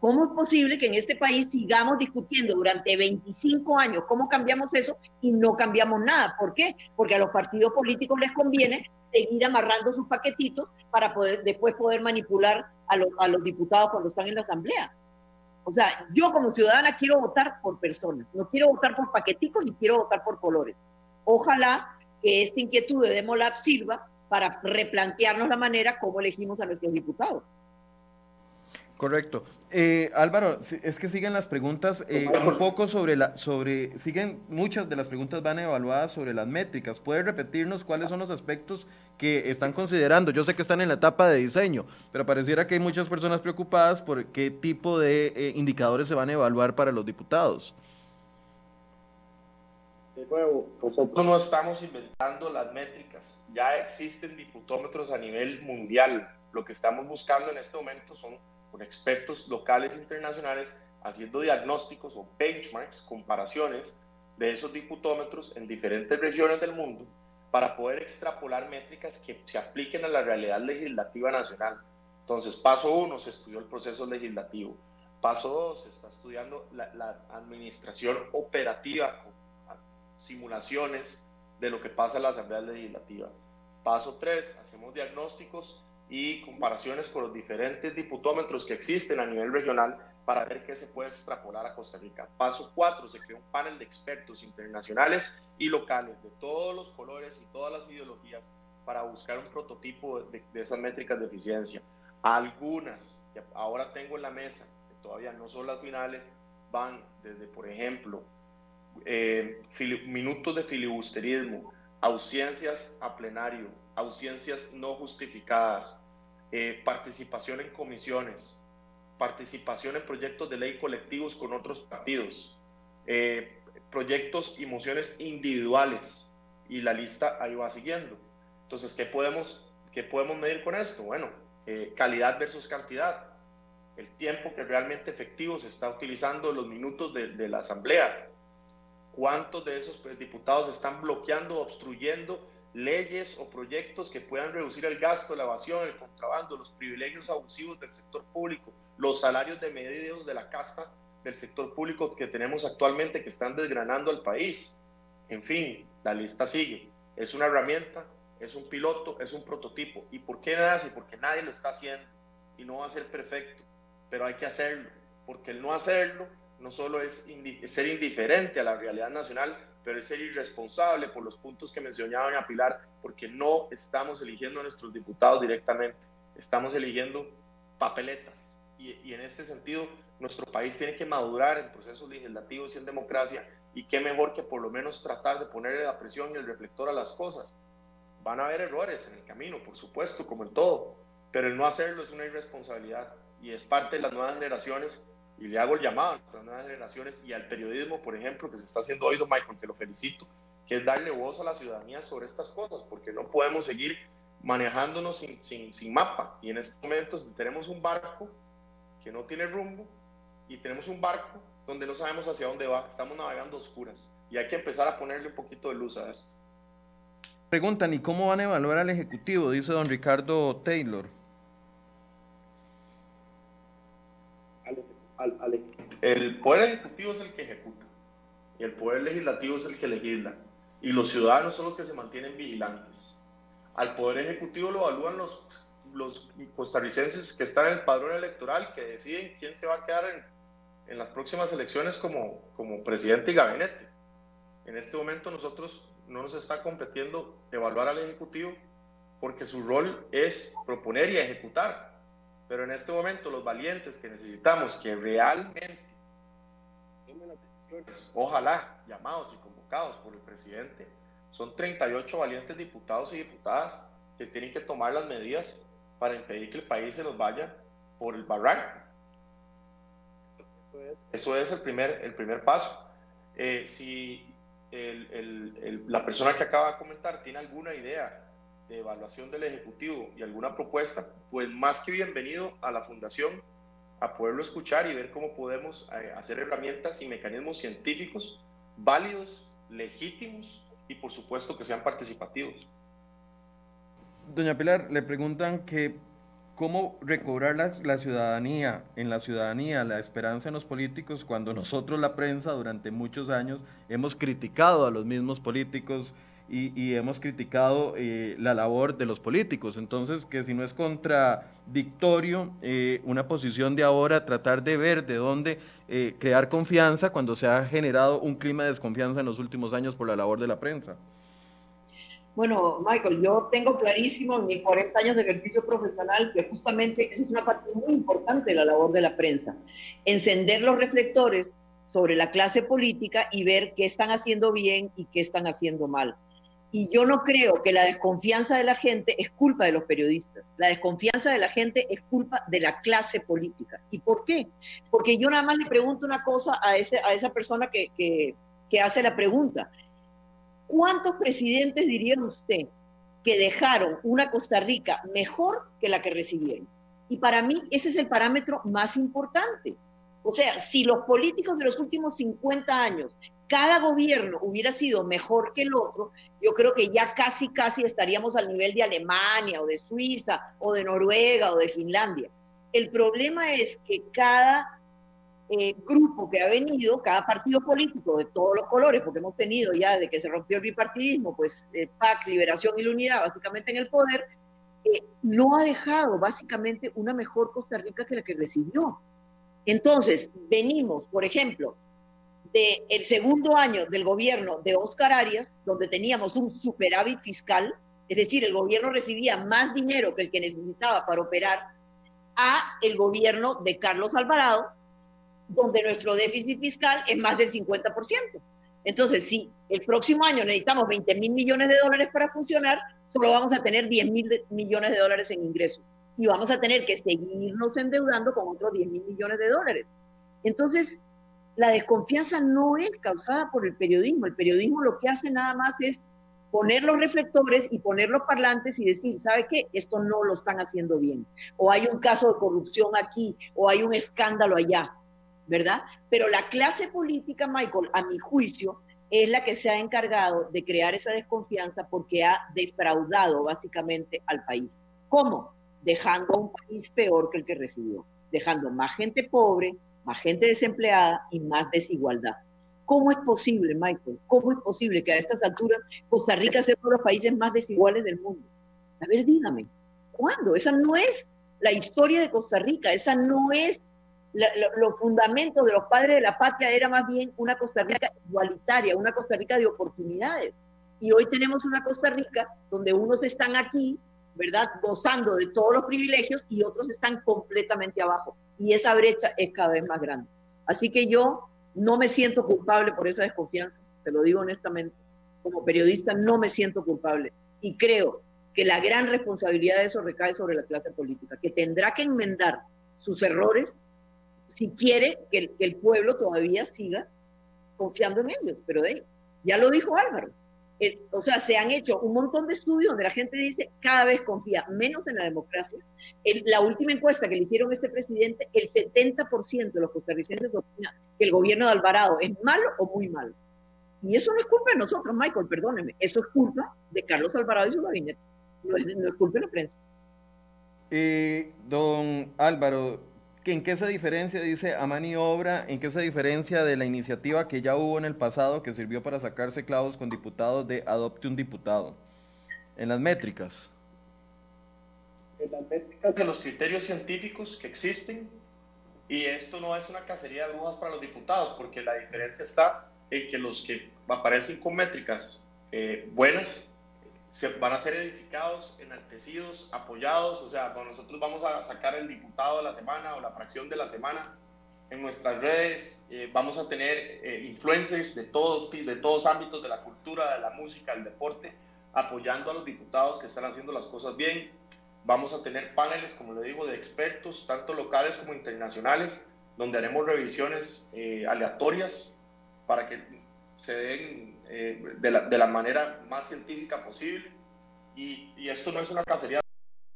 ¿Cómo es posible que en este país sigamos discutiendo durante 25 años cómo cambiamos eso y no cambiamos nada? ¿Por qué? Porque a los partidos políticos les conviene seguir amarrando sus paquetitos para poder, después poder manipular a los diputados cuando están en la Asamblea. O sea, yo como ciudadana quiero votar por personas, no quiero votar por paqueticos ni quiero votar por colores. Ojalá que esta inquietud de Demolab sirva para replantearnos la manera como elegimos a nuestros diputados. Correcto. Eh, Álvaro, es que siguen las preguntas eh, un poco sobre la, sobre, siguen muchas de las preguntas van evaluadas sobre las métricas. ¿Puede repetirnos cuáles son los aspectos que están considerando? Yo sé que están en la etapa de diseño, pero pareciera que hay muchas personas preocupadas por qué tipo de eh, indicadores se van a evaluar para los diputados. De nuevo, nosotros no estamos inventando las métricas. Ya existen diputómetros a nivel mundial. Lo que estamos buscando en este momento son con expertos locales e internacionales haciendo diagnósticos o benchmarks, comparaciones de esos diputómetros en diferentes regiones del mundo, para poder extrapolar métricas que se apliquen a la realidad legislativa nacional. Entonces, paso uno, se estudió el proceso legislativo. Paso dos, se está estudiando la, administración operativa, simulaciones de lo que pasa en la Asamblea Legislativa. Paso tres, hacemos diagnósticos y comparaciones con los diferentes diputómetros que existen a nivel regional para ver qué se puede extrapolar a Costa Rica. Paso cuatro, se creó un panel de expertos internacionales y locales de todos los colores y todas las ideologías para buscar un prototipo de, esas métricas de eficiencia. Algunas que ahora tengo en la mesa, que todavía no son las finales, van desde, por ejemplo, eh, minutos de filibusterismo, ausencias a plenario, ausencias no justificadas, eh, participación en comisiones, participación en proyectos de ley colectivos con otros partidos, eh, proyectos y mociones individuales, y la lista ahí va siguiendo. Entonces, ¿qué podemos, qué podemos medir con esto? Bueno, eh, calidad versus cantidad, el tiempo que realmente efectivo se está utilizando, los minutos de, la asamblea, cuántos de esos pues, diputados están bloqueando, obstruyendo leyes o proyectos que puedan reducir el gasto, la evasión, el contrabando, los privilegios abusivos del sector público, los salarios de medios de la casta del sector público que tenemos actualmente que están desgranando al país. En fin, la lista sigue. Es una herramienta, es un piloto, es un prototipo. ¿Y por qué así? Porque nadie lo está haciendo y no va a ser perfecto, pero hay que hacerlo, porque el no hacerlo no solo es ser indiferente a la realidad nacional, pero es ser irresponsable por los puntos que mencionaba doña Pilar, porque no estamos eligiendo a nuestros diputados directamente, estamos eligiendo papeletas. Y, y, en este sentido, nuestro país tiene que madurar en procesos legislativos y en democracia, y qué mejor que por lo menos tratar de ponerle la presión y el reflector a las cosas. Van a haber errores en el camino, por supuesto, como en todo, pero el no hacerlo es una irresponsabilidad y es parte de las nuevas generaciones y le hago el llamado a nuestras nuevas generaciones y al periodismo, por ejemplo, que se está haciendo hoy, don Michael, que lo felicito, que es darle voz a la ciudadanía sobre estas cosas, porque no podemos seguir manejándonos sin, sin, sin mapa. Y en estos momentos tenemos un barco que no tiene rumbo y tenemos un barco donde no sabemos hacia dónde va, estamos navegando oscuras y hay que empezar a ponerle un poquito de luz a esto. Preguntan, ¿y cómo van a evaluar al Ejecutivo? Dice don Ricardo Taylor. El poder ejecutivo es el que ejecuta y el poder legislativo es el que legisla y los ciudadanos son los que se mantienen vigilantes. Al poder ejecutivo lo evalúan los, los costarricenses que están en el padrón electoral, que deciden quién se va a quedar en, en las próximas elecciones como, como presidente y gabinete. En este momento nosotros no nos está competiendo evaluar al ejecutivo porque su rol es proponer y ejecutar. Pero en este momento los valientes que necesitamos que realmente ojalá llamados y convocados por el presidente, son 38 valientes diputados y diputadas que tienen que tomar las medidas para impedir que el país se nos vaya por el barranco. Eso es el primer, el primer paso. Eh, si la persona que acaba de comentar tiene alguna idea de evaluación del Ejecutivo y alguna propuesta, pues más que bienvenido a la Fundación a poderlo escuchar y ver cómo podemos eh, hacer herramientas y mecanismos científicos válidos, legítimos y por supuesto que sean participativos. Doña Pilar, le preguntan que cómo recobrar la, la, ciudadanía, en la ciudadanía, la esperanza en los políticos, cuando nosotros, la prensa, durante muchos años hemos criticado a los mismos políticos y, hemos criticado eh, la labor de los políticos. Entonces, que si no es contradictorio eh, una posición de ahora, tratar de ver de dónde eh, crear confianza cuando se ha generado un clima de desconfianza en los últimos años por la labor de la prensa. Bueno, Michael, yo tengo clarísimo en mis 40 años de ejercicio profesional que justamente esa es una parte muy importante de la labor de la prensa. Encender los reflectores sobre la clase política y ver qué están haciendo bien y qué están haciendo mal. Y yo no creo que la desconfianza de la gente es culpa de los periodistas. La desconfianza de la gente es culpa de la clase política. ¿Y por qué? Porque yo nada más le pregunto una cosa a, ese, a esa persona que, que, que hace la pregunta. ¿Cuántos presidentes diría usted que dejaron una Costa Rica mejor que la que recibieron? Y para mí ese es el parámetro más importante. O sea, si los políticos de los últimos 50 años, cada gobierno hubiera sido mejor que el otro, yo creo que ya casi, casi estaríamos al nivel de Alemania o de Suiza o de Noruega o de Finlandia. El problema es que cada eh, grupo que ha venido, cada partido político de todos los colores, porque hemos tenido ya desde que se rompió el bipartidismo, pues eh, PAC, Liberación y la Unidad, básicamente en el poder, eh, no ha dejado básicamente una mejor Costa Rica que la que recibió. Entonces, venimos, por ejemplo, del el segundo año del gobierno de Oscar Arias, donde teníamos un superávit fiscal, es decir, el gobierno recibía más dinero que el que necesitaba para operar, a el gobierno de Carlos Alvarado, donde nuestro déficit fiscal es más del 50%. Entonces, si el próximo año necesitamos 20 mil millones de dólares para funcionar, solo vamos a tener 10 mil millones de dólares en ingresos y vamos a tener que seguirnos endeudando con otros 10 mil millones de dólares. Entonces, la desconfianza no es causada por el periodismo. El periodismo lo que hace nada más es poner los reflectores y poner los parlantes y decir, ¿sabe qué? Esto no lo están haciendo bien. O hay un caso de corrupción aquí, o hay un escándalo allá, ¿verdad? Pero la clase política, Michael, a mi juicio, es la que se ha encargado de crear esa desconfianza porque ha defraudado básicamente al país. ¿Cómo? Dejando un país peor que el que recibió, dejando más gente pobre, más gente desempleada y más desigualdad. ¿Cómo es posible, Michael? ¿Cómo es posible que a estas alturas Costa Rica sea uno de los países más desiguales del mundo? A ver, dígame, ¿cuándo? Esa no es la historia de Costa Rica, esa no es los fundamentos de los padres de la patria era más bien una Costa Rica igualitaria, una Costa Rica de oportunidades. Y hoy tenemos una Costa Rica donde unos están aquí, ¿verdad? Gozando de todos los privilegios y otros están completamente abajo. Y esa brecha es cada vez más grande. Así que yo no me siento culpable por esa desconfianza, se lo digo honestamente. Como periodista no me siento culpable. Y creo que la gran responsabilidad de eso recae sobre la clase política, que tendrá que enmendar sus errores si quiere que el, pueblo todavía siga confiando en ellos, pero de ya lo dijo Álvaro. O sea, se han hecho un montón de estudios donde la gente dice cada vez confía menos en la democracia. la última encuesta que le hicieron a este presidente, el 70% de los costarricenses opinan que el gobierno de Alvarado es malo o muy malo. Y eso no es culpa de nosotros, Michael, perdóneme. Eso es culpa de Carlos Alvarado y su gabinete. No es, no es culpa de la prensa. Eh, don Álvaro, ¿En qué se diferencia, dice a maniobra, en qué se diferencia de la iniciativa que ya hubo en el pasado que sirvió para sacarse clavos con diputados de adopte un diputado? En las métricas. En las métricas de los criterios científicos que existen, y esto no es una cacería de brujas para los diputados, porque la diferencia está en que los que aparecen con métricas eh, buenas se van a ser edificados, enaltecidos, apoyados. O sea, cuando nosotros vamos a sacar el diputado de la semana o la fracción de la semana en nuestras redes, eh, vamos a tener eh, influencers de, todo, de todos ámbitos de la cultura, de la música, del deporte, apoyando a los diputados que están haciendo las cosas bien. Vamos a tener paneles, como le digo, de expertos, tanto locales como internacionales, donde haremos revisiones eh, aleatorias para que se den eh, de, la, de, la, manera más científica posible. Y, y, esto no es una cacería,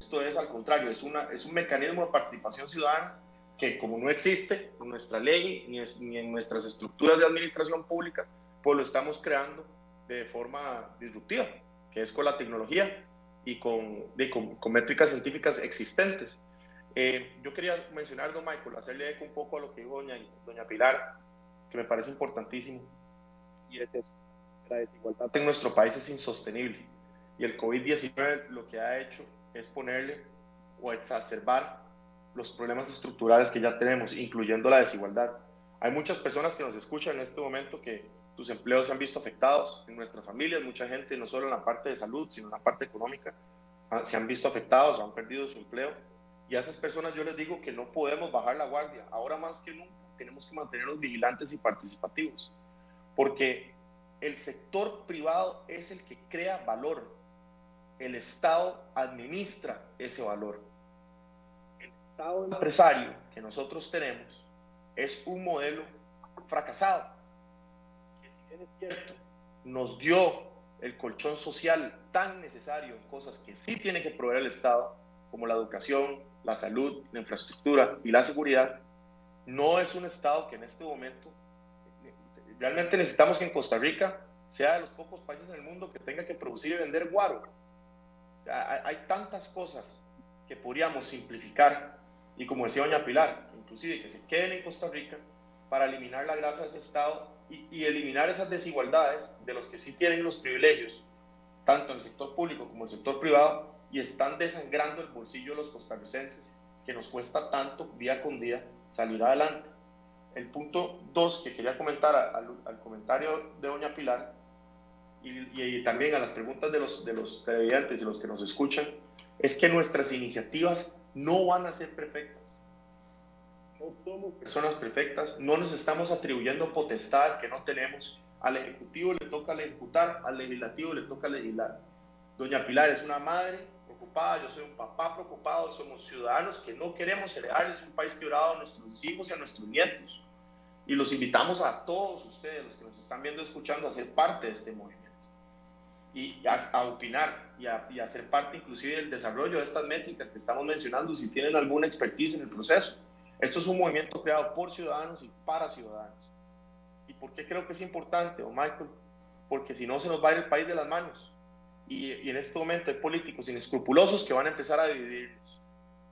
esto es al contrario, es, una, es un mecanismo de participación ciudadana que como no existe en nuestra ley ni, ni en nuestras estructuras de administración pública, pues lo estamos creando de forma disruptiva, que es con la tecnología y con, de, con, con métricas científicas existentes. Eh, yo quería mencionar, don Michael, hacerle eco un poco a lo que dijo doña, doña Pilar, que me parece importantísimo y es eso. La desigualdad en nuestro país es insostenible y el COVID-19 lo que ha hecho es ponerle o exacerbar los problemas estructurales que ya tenemos, incluyendo la desigualdad. Hay muchas personas que nos escuchan en este momento que sus empleos se han visto afectados en nuestras familias, mucha gente, no solo en la parte de salud, sino en la parte económica, ah, se han visto afectados, han perdido su empleo. Y a esas personas yo les digo que no podemos bajar la guardia. Ahora más que nunca tenemos que mantenernos vigilantes y participativos porque el sector privado es el que crea valor, el Estado administra ese valor. El Estado empresario que nosotros tenemos es un modelo fracasado, que si bien es cierto, nos dio el colchón social tan necesario en cosas que sí tiene que proveer el Estado, como la educación, la salud, la infraestructura y la seguridad, no es un Estado que en este momento, realmente necesitamos que en Costa Rica sea de los pocos países en el mundo que tenga que producir y vender guaro. Hay tantas cosas que podríamos simplificar y como decía doña Pilar, inclusive que se queden en Costa Rica para eliminar la grasa de ese Estado y, y eliminar esas desigualdades de los que sí tienen los privilegios, tanto en el sector público como en el sector privado, y están desangrando el bolsillo de los costarricenses, que nos cuesta tanto día con día salir adelante. El punto dos que quería comentar al, comentario de doña Pilar y, también a las preguntas de los, de los televidentes y los que nos escuchan, es que nuestras iniciativas no van a ser perfectas. No somos personas perfectas, no nos estamos atribuyendo potestades que no tenemos. Al Ejecutivo le toca ejecutar, al Legislativo le toca legislar. Doña Pilar es una madre preocupada, yo soy un papá preocupado, somos ciudadanos que no queremos heredarles un país quebrado a nuestros hijos y a nuestros nietos. Y los invitamos a todos ustedes, los que nos están viendo escuchando, a ser parte de este movimiento y a, opinar y a, y a, ser parte inclusive del desarrollo de estas métricas que estamos mencionando si tienen alguna expertise en el proceso. Esto es un movimiento creado por ciudadanos y para ciudadanos. ¿Y por qué creo que es importante, o Michael? Porque si no se nos va a ir el país de las manos. Y, y, en este momento hay políticos inescrupulosos que van a empezar a dividirnos.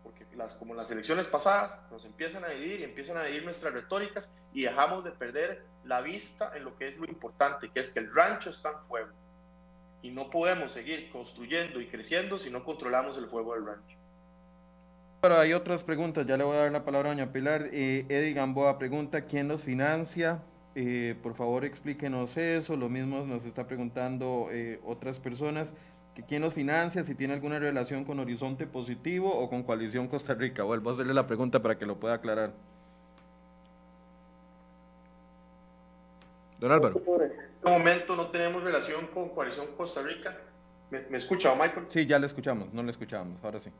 Porque las, como las elecciones pasadas nos empiezan a dividir y empiezan a dividir nuestras retóricas y dejamos de perder la vista en lo que es lo importante, que es que el rancho está en fuego y no podemos seguir construyendo y creciendo si no controlamos el fuego del rancho. Pero hay otras preguntas, ya le voy a dar la palabra a doña Pilar. Eh, Eddie Gamboa pregunta, ¿quién los financia? Eh, por favor explíquenos eso, lo mismo nos está preguntando eh, otras personas, que quién los financia, si tiene alguna relación con Horizonte Positivo o con Coalición Costa Rica. Vuelvo a hacerle la pregunta para que lo pueda aclarar. Don Álvaro este momento no tenemos relación con Coalición Costa Rica. ¿Me, me escucha, Michael? Sí, ya le escuchamos, no le escuchábamos, ahora sí.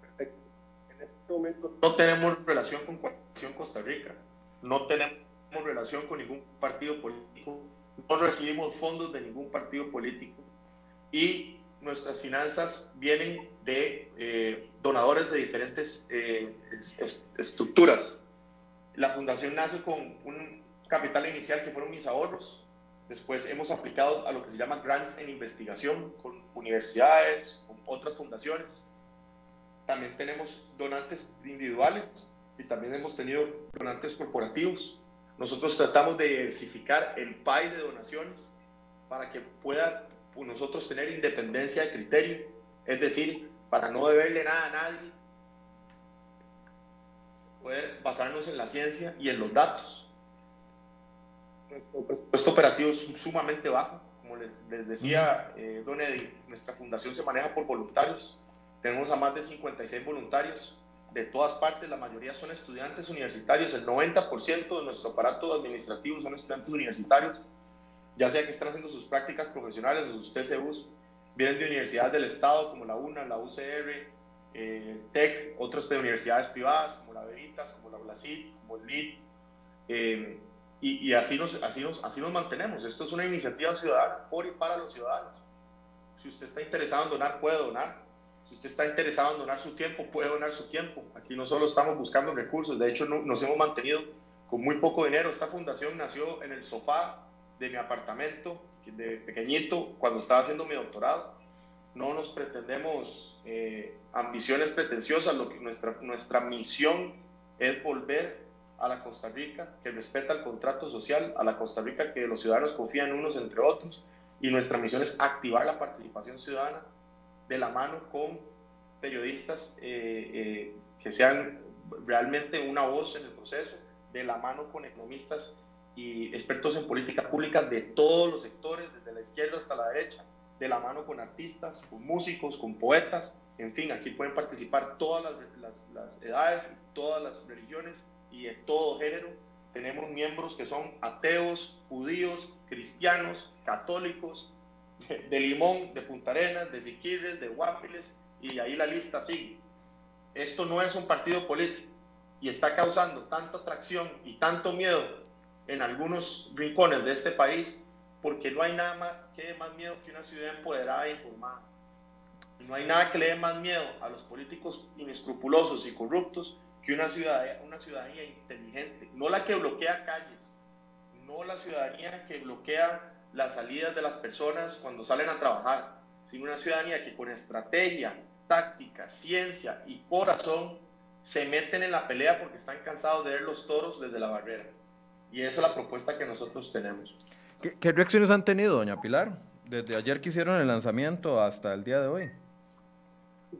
Perfecto. En este momento no tenemos relación con Coalición Costa Rica, no tenemos relación con ningún partido político, no recibimos fondos de ningún partido político y nuestras finanzas vienen de eh, donadores de diferentes eh, estructuras. La fundación nace con un capital inicial que fueron mis ahorros. Después hemos aplicado a lo que se llama grants en investigación con universidades, con otras fundaciones. También tenemos donantes individuales y también hemos tenido donantes corporativos. Nosotros tratamos de diversificar el pie de donaciones para que pueda nosotros tener independencia de criterio, es decir, para no deberle nada a nadie, poder basarnos en la ciencia y en los datos nuestro presupuesto operativo es sumamente bajo. Como les, decía eh, Don Eddie, nuestra fundación se maneja por voluntarios. Tenemos a más de 56 voluntarios de todas partes, la mayoría son estudiantes universitarios, el 90% de nuestro aparato administrativo son estudiantes universitarios, ya sea que están haciendo sus prácticas profesionales o sus TCUs, vienen de universidades del Estado como la UNA, la UCR, eh, TEC, otros de universidades privadas como la Veritas, como la ULACID, como el LID, eh, y, así, nos, así, nos, así nos mantenemos. Esto es una iniciativa ciudadana por y para los ciudadanos. Si usted está interesado en donar, puede donar. Si usted está interesado en donar su tiempo, puede donar su tiempo. Aquí no solo estamos buscando recursos, de hecho nos hemos mantenido con muy poco dinero. Esta fundación nació en el sofá de mi apartamento, de pequeñito, cuando estaba haciendo mi doctorado. No nos pretendemos eh, ambiciones pretenciosas, lo que nuestra, nuestra misión es volver a la Costa Rica que respeta el contrato social, a la Costa Rica que los ciudadanos confían unos entre otros y nuestra misión es activar la participación ciudadana de la mano con periodistas eh, eh, que sean realmente una voz en el proceso, de la mano con economistas y expertos en política pública de todos los sectores, desde la izquierda hasta la derecha, de la mano con artistas, con músicos, con poetas, en fin, aquí pueden participar todas las, las, las edades, todas las religiones y de todo género. Tenemos miembros que son ateos, judíos, cristianos, católicos, de Limón, de Punta Arenas, de Siquirres, de Guapiles, y ahí la lista sigue. Esto no es un partido político y está causando tanta atracción y tanto miedo en algunos rincones de este país porque no hay nada más que dé más miedo que una ciudad empoderada e informada. No hay nada que le dé más miedo a los políticos inescrupulosos y corruptos que una ciudadanía, una ciudadanía inteligente, no la que bloquea calles, no la ciudadanía que bloquea las salidas de las personas cuando salen a trabajar, sino una ciudadanía que con estrategia, táctica, ciencia y corazón se meten en la pelea porque están cansados de ver los toros desde la barrera. Y esa es la propuesta que nosotros tenemos. ¿Qué, reacciones han tenido, doña Pilar? Desde ayer que hicieron el lanzamiento hasta el día de hoy.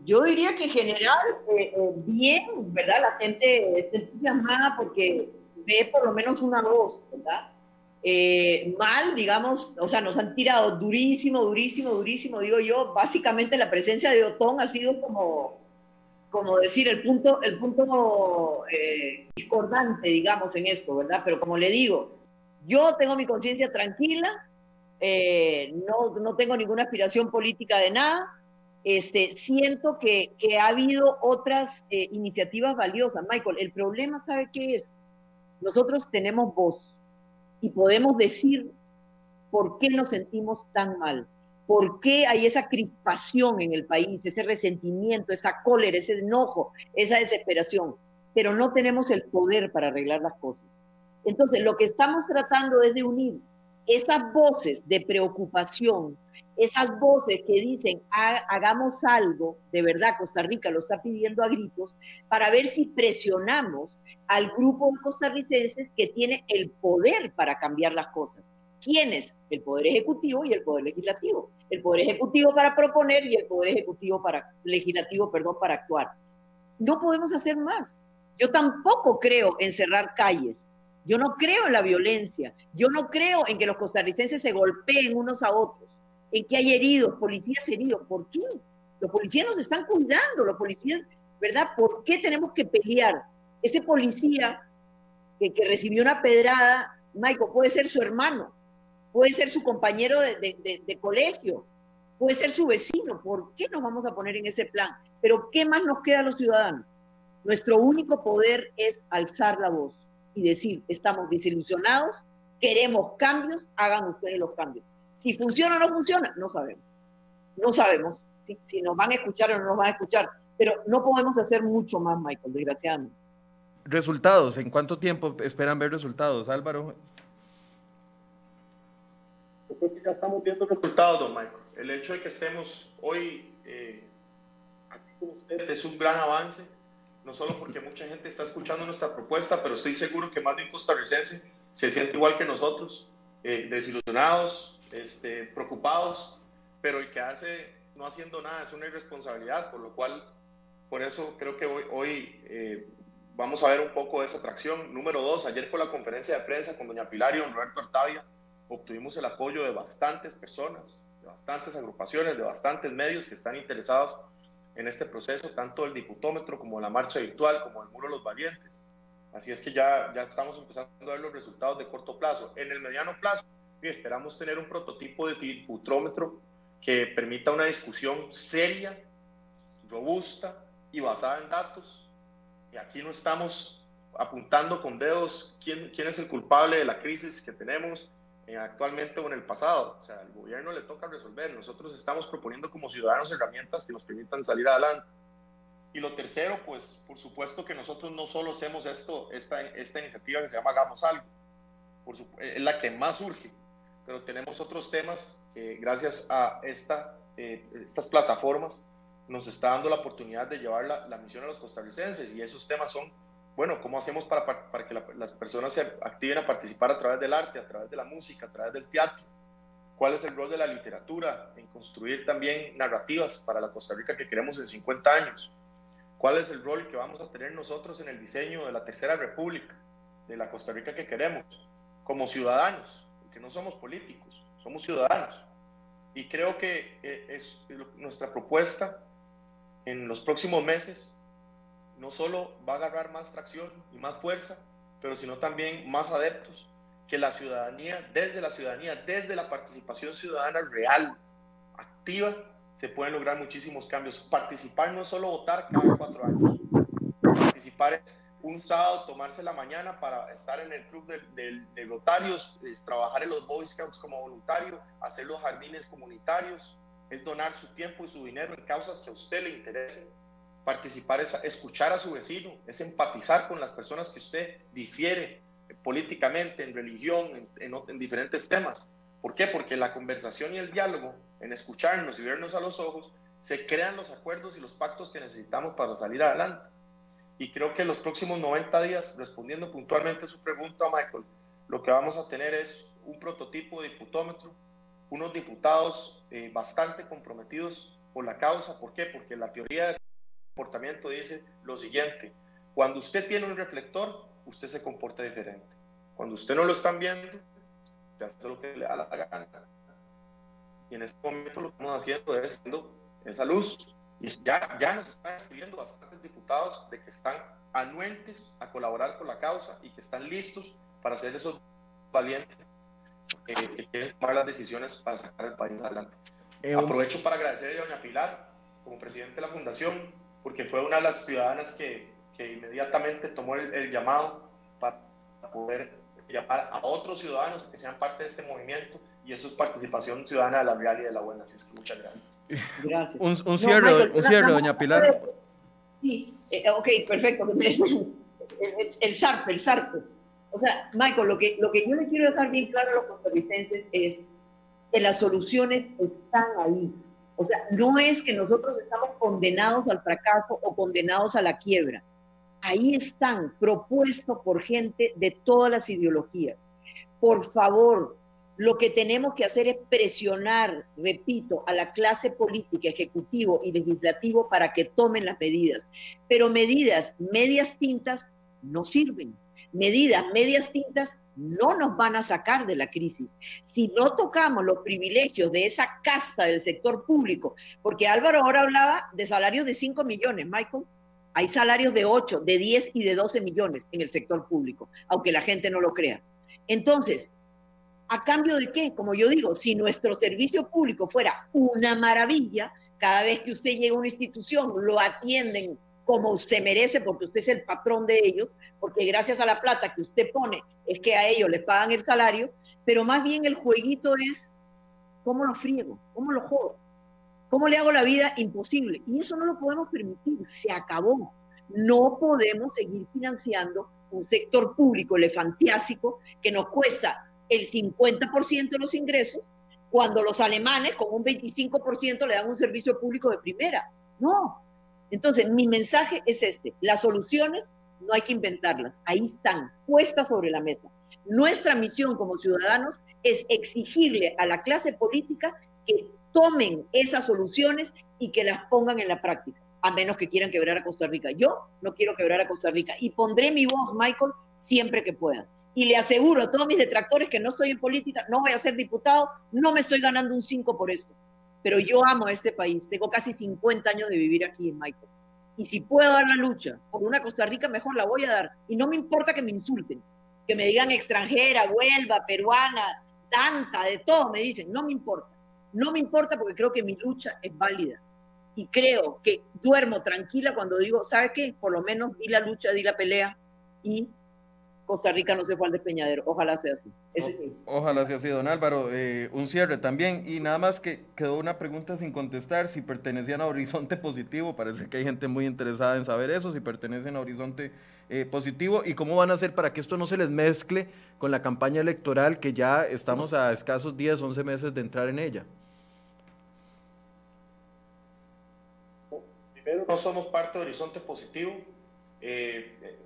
Yo diría que en general, eh, eh, bien, ¿verdad? La gente está entusiasmada porque ve por lo menos una voz, ¿verdad? Eh, mal, digamos, o sea, nos han tirado durísimo, durísimo, durísimo, digo yo, básicamente la presencia de Otón ha sido como, como decir, el punto, el punto eh, discordante, digamos, en esto, ¿verdad? Pero como le digo, yo tengo mi conciencia tranquila, eh, no, no tengo ninguna aspiración política de nada, este, siento que, que ha habido otras iniciativas valiosas. Michael, el problema, ¿sabe qué es? Nosotros tenemos voz y podemos decir por qué nos sentimos tan mal, por qué hay esa crispación en el país, ese resentimiento, esa cólera, ese enojo, esa desesperación, pero no tenemos el poder para arreglar las cosas. Entonces, lo que estamos tratando es de unir esas voces de preocupación, esas voces que dicen hagamos algo, de verdad Costa Rica lo está pidiendo a gritos, para ver si presionamos al grupo de costarricenses que tiene el poder para cambiar las cosas. ¿Quiénes? El Poder Ejecutivo y el Poder Legislativo. El Poder Ejecutivo para proponer y el Poder Ejecutivo para, Legislativo, perdón, para actuar. No podemos hacer más. Yo tampoco creo en cerrar calles. Yo no creo en la violencia. Yo no creo en que los costarricenses se golpeen unos a otros. En que hay heridos, policías heridos. ¿Por qué? Los policías nos están cuidando. Los policías, ¿verdad? ¿Por qué tenemos que pelear? Ese policía que, recibió una pedrada, Michael, puede ser su hermano, puede ser su compañero de, colegio, puede ser su vecino. ¿Por qué nos vamos a poner en ese plan? Pero ¿qué más nos queda a los ciudadanos? Nuestro único poder es alzar la voz y decir, estamos desilusionados, queremos cambios, hagan ustedes los cambios. Si funciona o no funciona, no sabemos. No sabemos si, nos van a escuchar o no nos van a escuchar, pero no podemos hacer mucho más, Michael, desgraciadamente. Resultados, ¿en cuánto tiempo esperan ver resultados, Álvaro? Yo creo ya estamos viendo resultados, don Michael. El hecho de que estemos hoy eh, aquí con ustedes es un gran avance, no solo porque mucha gente está escuchando nuestra propuesta, pero estoy seguro que más de un costarricense se siente igual que nosotros, eh, desilusionados, este, preocupados, pero el quedarse no haciendo nada es una irresponsabilidad, por lo cual, por eso creo que hoy, hoy eh, vamos a ver un poco de esa atracción. Número dos, ayer con la conferencia de prensa con doña Pilar y don Roberto Artavia, obtuvimos el apoyo de bastantes personas, de bastantes agrupaciones, de bastantes medios que están interesados en este proceso, tanto el diputómetro como la marcha virtual, como el Muro de los Valientes. Así es que ya, ya estamos empezando a ver los resultados de corto plazo. En el mediano plazo, esperamos tener un prototipo de diputómetro que permita una discusión seria, robusta y basada en datos y aquí no estamos apuntando con dedos quién, quién es el culpable de la crisis que tenemos eh, actualmente o en el pasado. O sea, al gobierno le toca resolver. Nosotros estamos proponiendo como ciudadanos herramientas que nos permitan salir adelante. Y lo tercero, pues por supuesto que nosotros no solo hacemos esto, esta, esta iniciativa que se llama Hagamos Algo, por es la que más surge, pero tenemos otros temas que gracias a esta, eh, estas plataformas nos está dando la oportunidad de llevar la, misión a los costarricenses y esos temas son, bueno, ¿cómo hacemos para, para, que las personas se activen a participar a través del arte, a través de la música, a través del teatro? ¿Cuál es el rol de la literatura en construir también narrativas para la Costa Rica que queremos en 50 años? ¿Cuál es el rol que vamos a tener nosotros en el diseño de la Tercera República, de la Costa Rica que queremos, como ciudadanos? Porque no somos políticos, somos ciudadanos. Y creo que eh, es nuestra propuesta en los próximos meses no solo va a agarrar más tracción y más fuerza, pero sino también más adeptos, que la ciudadanía, desde la ciudadanía, desde la participación ciudadana real, activa, se pueden lograr muchísimos cambios. Participar no es solo votar cada cuatro años, participar es un sábado tomarse la mañana para estar en el club de, de, rotarios, trabajar en los Boy Scouts como voluntario, hacer los jardines comunitarios, es donar su tiempo y su dinero en causas que a usted le interesen. Participar es escuchar a su vecino, es empatizar con las personas que usted difiere políticamente, en religión, en, en diferentes temas. ¿Por qué? Porque la conversación y el diálogo, en escucharnos y vernos a los ojos, se crean los acuerdos y los pactos que necesitamos para salir adelante. Y creo que en los próximos 90 días, respondiendo puntualmente a su pregunta, Michael, lo que vamos a tener es un prototipo de diputómetro, unos diputados eh, bastante comprometidos por la causa. ¿Por qué? Porque la teoría del comportamiento dice lo siguiente, cuando usted tiene un reflector, usted se comporta diferente. Cuando usted no lo están viendo, usted hace lo que le da la gana. Y en este momento lo que estamos haciendo es esa luz. Y ya, ya nos están escribiendo bastantes diputados de que están anuentes a colaborar con la causa y que están listos para ser esos valientes que, quieren tomar las decisiones para sacar el país adelante. Eh, Aprovecho para agradecer a doña Pilar como presidente de la fundación, porque fue una de las ciudadanas que, que inmediatamente tomó el, el llamado para poder llamar a otros ciudadanos que sean parte de este movimiento y eso es participación ciudadana de la real y de la buena. Así es que muchas gracias. Gracias. Un, cierre, un cierre, doña Pilar. Sí, eh, ok, perfecto. El, el, SARP, el SARP. O sea, Michael, lo que, lo que yo le quiero dejar bien claro a los costarricenses es que las soluciones están ahí. O sea, no es que nosotros estamos condenados al fracaso o condenados a la quiebra. Ahí están, propuestos por gente de todas las ideologías. Por favor, lo que tenemos que hacer es presionar, repito, a la clase política, ejecutivo y legislativo para que tomen las medidas. Pero medidas medias tintas no sirven. Medidas medias tintas no nos van a sacar de la crisis. Si no tocamos los privilegios de esa casta del sector público, porque Álvaro ahora hablaba de salarios de 5 millones, Michael, hay salarios de 8, de 10 y de 12 millones en el sector público, aunque la gente no lo crea. Entonces, ¿A cambio de qué? Como yo digo, si nuestro servicio público fuera una maravilla, cada vez que usted llega a una institución lo atienden como se merece, porque usted es el patrón de ellos, porque gracias a la plata que usted pone es que a ellos les pagan el salario, pero más bien el jueguito es cómo lo friego, cómo lo jodo, cómo le hago la vida imposible. Y eso no lo podemos permitir, se acabó. No podemos seguir financiando un sector público elefantiásico que nos cuesta el 50% de los ingresos, cuando los alemanes con un 25% le dan un servicio público de primera. No. Entonces, mi mensaje es este, las soluciones no hay que inventarlas, ahí están, puestas sobre la mesa. Nuestra misión como ciudadanos es exigirle a la clase política que tomen esas soluciones y que las pongan en la práctica, a menos que quieran quebrar a Costa Rica. Yo no quiero quebrar a Costa Rica y pondré mi voz, Michael, siempre que pueda y le aseguro a todos mis detractores que no estoy en política, no voy a ser diputado, no me estoy ganando un 5 por esto. Pero yo amo a este país, tengo casi 50 años de vivir aquí en Michael. Y si puedo dar la lucha por una Costa Rica, mejor la voy a dar. Y no me importa que me insulten, que me digan extranjera, vuelva, peruana, tanta, de todo, me dicen, no me importa. No me importa porque creo que mi lucha es válida. Y creo que duermo tranquila cuando digo, ¿sabe qué? Por lo menos di la lucha, di la pelea y Costa Rica no se fue al despeñadero. Ojalá sea así. ojalá sea así, don Álvaro. Eh, un cierre también. Y nada más que quedó una pregunta sin contestar. Si pertenecían a Horizonte Positivo, parece que hay gente muy interesada en saber eso, si pertenecen a Horizonte eh, Positivo y cómo van a hacer para que esto no se les mezcle con la campaña electoral que ya estamos a escasos 10, 11 meses de entrar en ella. Primero, no somos parte de Horizonte Positivo. Eh,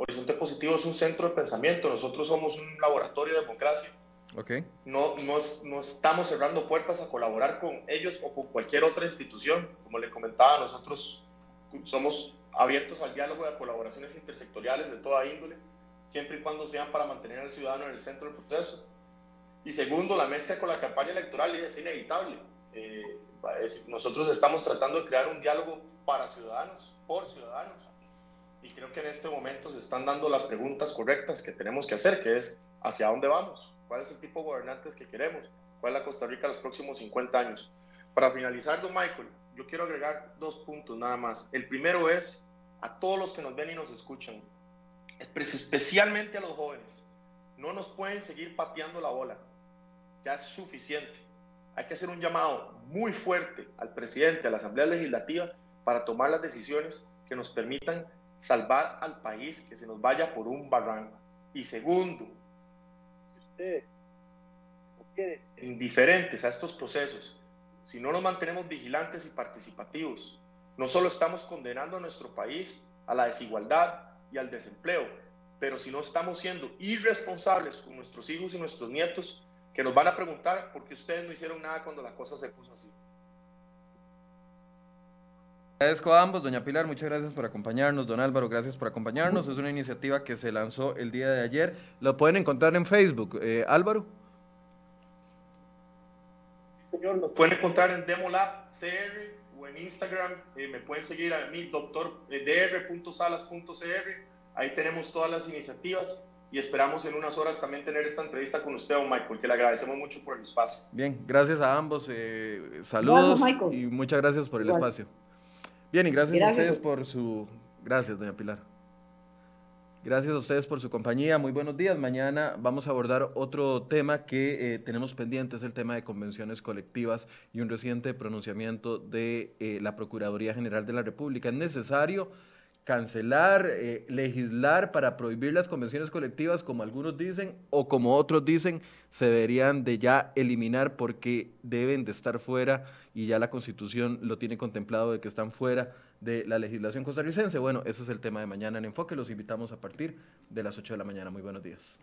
Horizonte Positivo es un centro de pensamiento, nosotros somos un laboratorio de democracia. Okay. No, no, no, estamos cerrando puertas a colaborar con ellos o con cualquier otra institución. Como le comentaba, nosotros somos abiertos al diálogo y a colaboraciones intersectoriales de toda índole, siempre y cuando sean para mantener al ciudadano en el centro del proceso. Y segundo, la mezcla con la campaña electoral es inevitable. Eh, nosotros estamos tratando de crear un diálogo para ciudadanos, por ciudadanos, y creo que en este momento se están dando las preguntas correctas que tenemos que hacer, que es hacia dónde vamos, cuál es el tipo de gobernantes que queremos, cuál es la Costa Rica los próximos 50 años. Para finalizar, don Michael, yo quiero agregar dos puntos nada más. El primero es a todos los que nos ven y nos escuchan, especialmente a los jóvenes, no nos pueden seguir pateando la bola, ya es suficiente. Hay que hacer un llamado muy fuerte al presidente, a la Asamblea Legislativa, para tomar las decisiones que nos permitan salvar al país que se nos vaya por un barranco. Y segundo, si ustedes indiferentes a estos procesos, si no nos mantenemos vigilantes y participativos, no solo estamos condenando a nuestro país a la desigualdad y al desempleo, pero si no estamos siendo irresponsables con nuestros hijos y nuestros nietos, que nos van a preguntar por qué ustedes no hicieron nada cuando la cosa se puso así. Agradezco a ambos, doña Pilar, muchas gracias por acompañarnos, don Álvaro, gracias por acompañarnos. Es una iniciativa que se lanzó el día de ayer. Lo pueden encontrar en Facebook. Eh, Álvaro. Sí, señor, lo pueden encontrar en Demolab CR o en Instagram. Eh, me pueden seguir a mí, doctor eh, dr.salas.cr. Ahí tenemos todas las iniciativas y esperamos en unas horas también tener esta entrevista con usted, don Michael, que le agradecemos mucho por el espacio. Bien, gracias a ambos. saludos y muchas gracias por el espacio. Bien, y gracias, a ustedes por su... Gracias, doña Pilar. Gracias a ustedes por su compañía. Muy buenos días. Mañana vamos a abordar otro tema que eh, tenemos pendiente, es el tema de convenciones colectivas y un reciente pronunciamiento de eh, la Procuraduría General de la República. Es necesario cancelar, eh, legislar para prohibir las convenciones colectivas, como algunos dicen, o como otros dicen, se deberían de ya eliminar porque deben de estar fuera y ya la Constitución lo tiene contemplado de que están fuera de la legislación costarricense. Bueno, ese es el tema de mañana en Enfoque. Los invitamos a partir de las 8 de la mañana. Muy buenos días.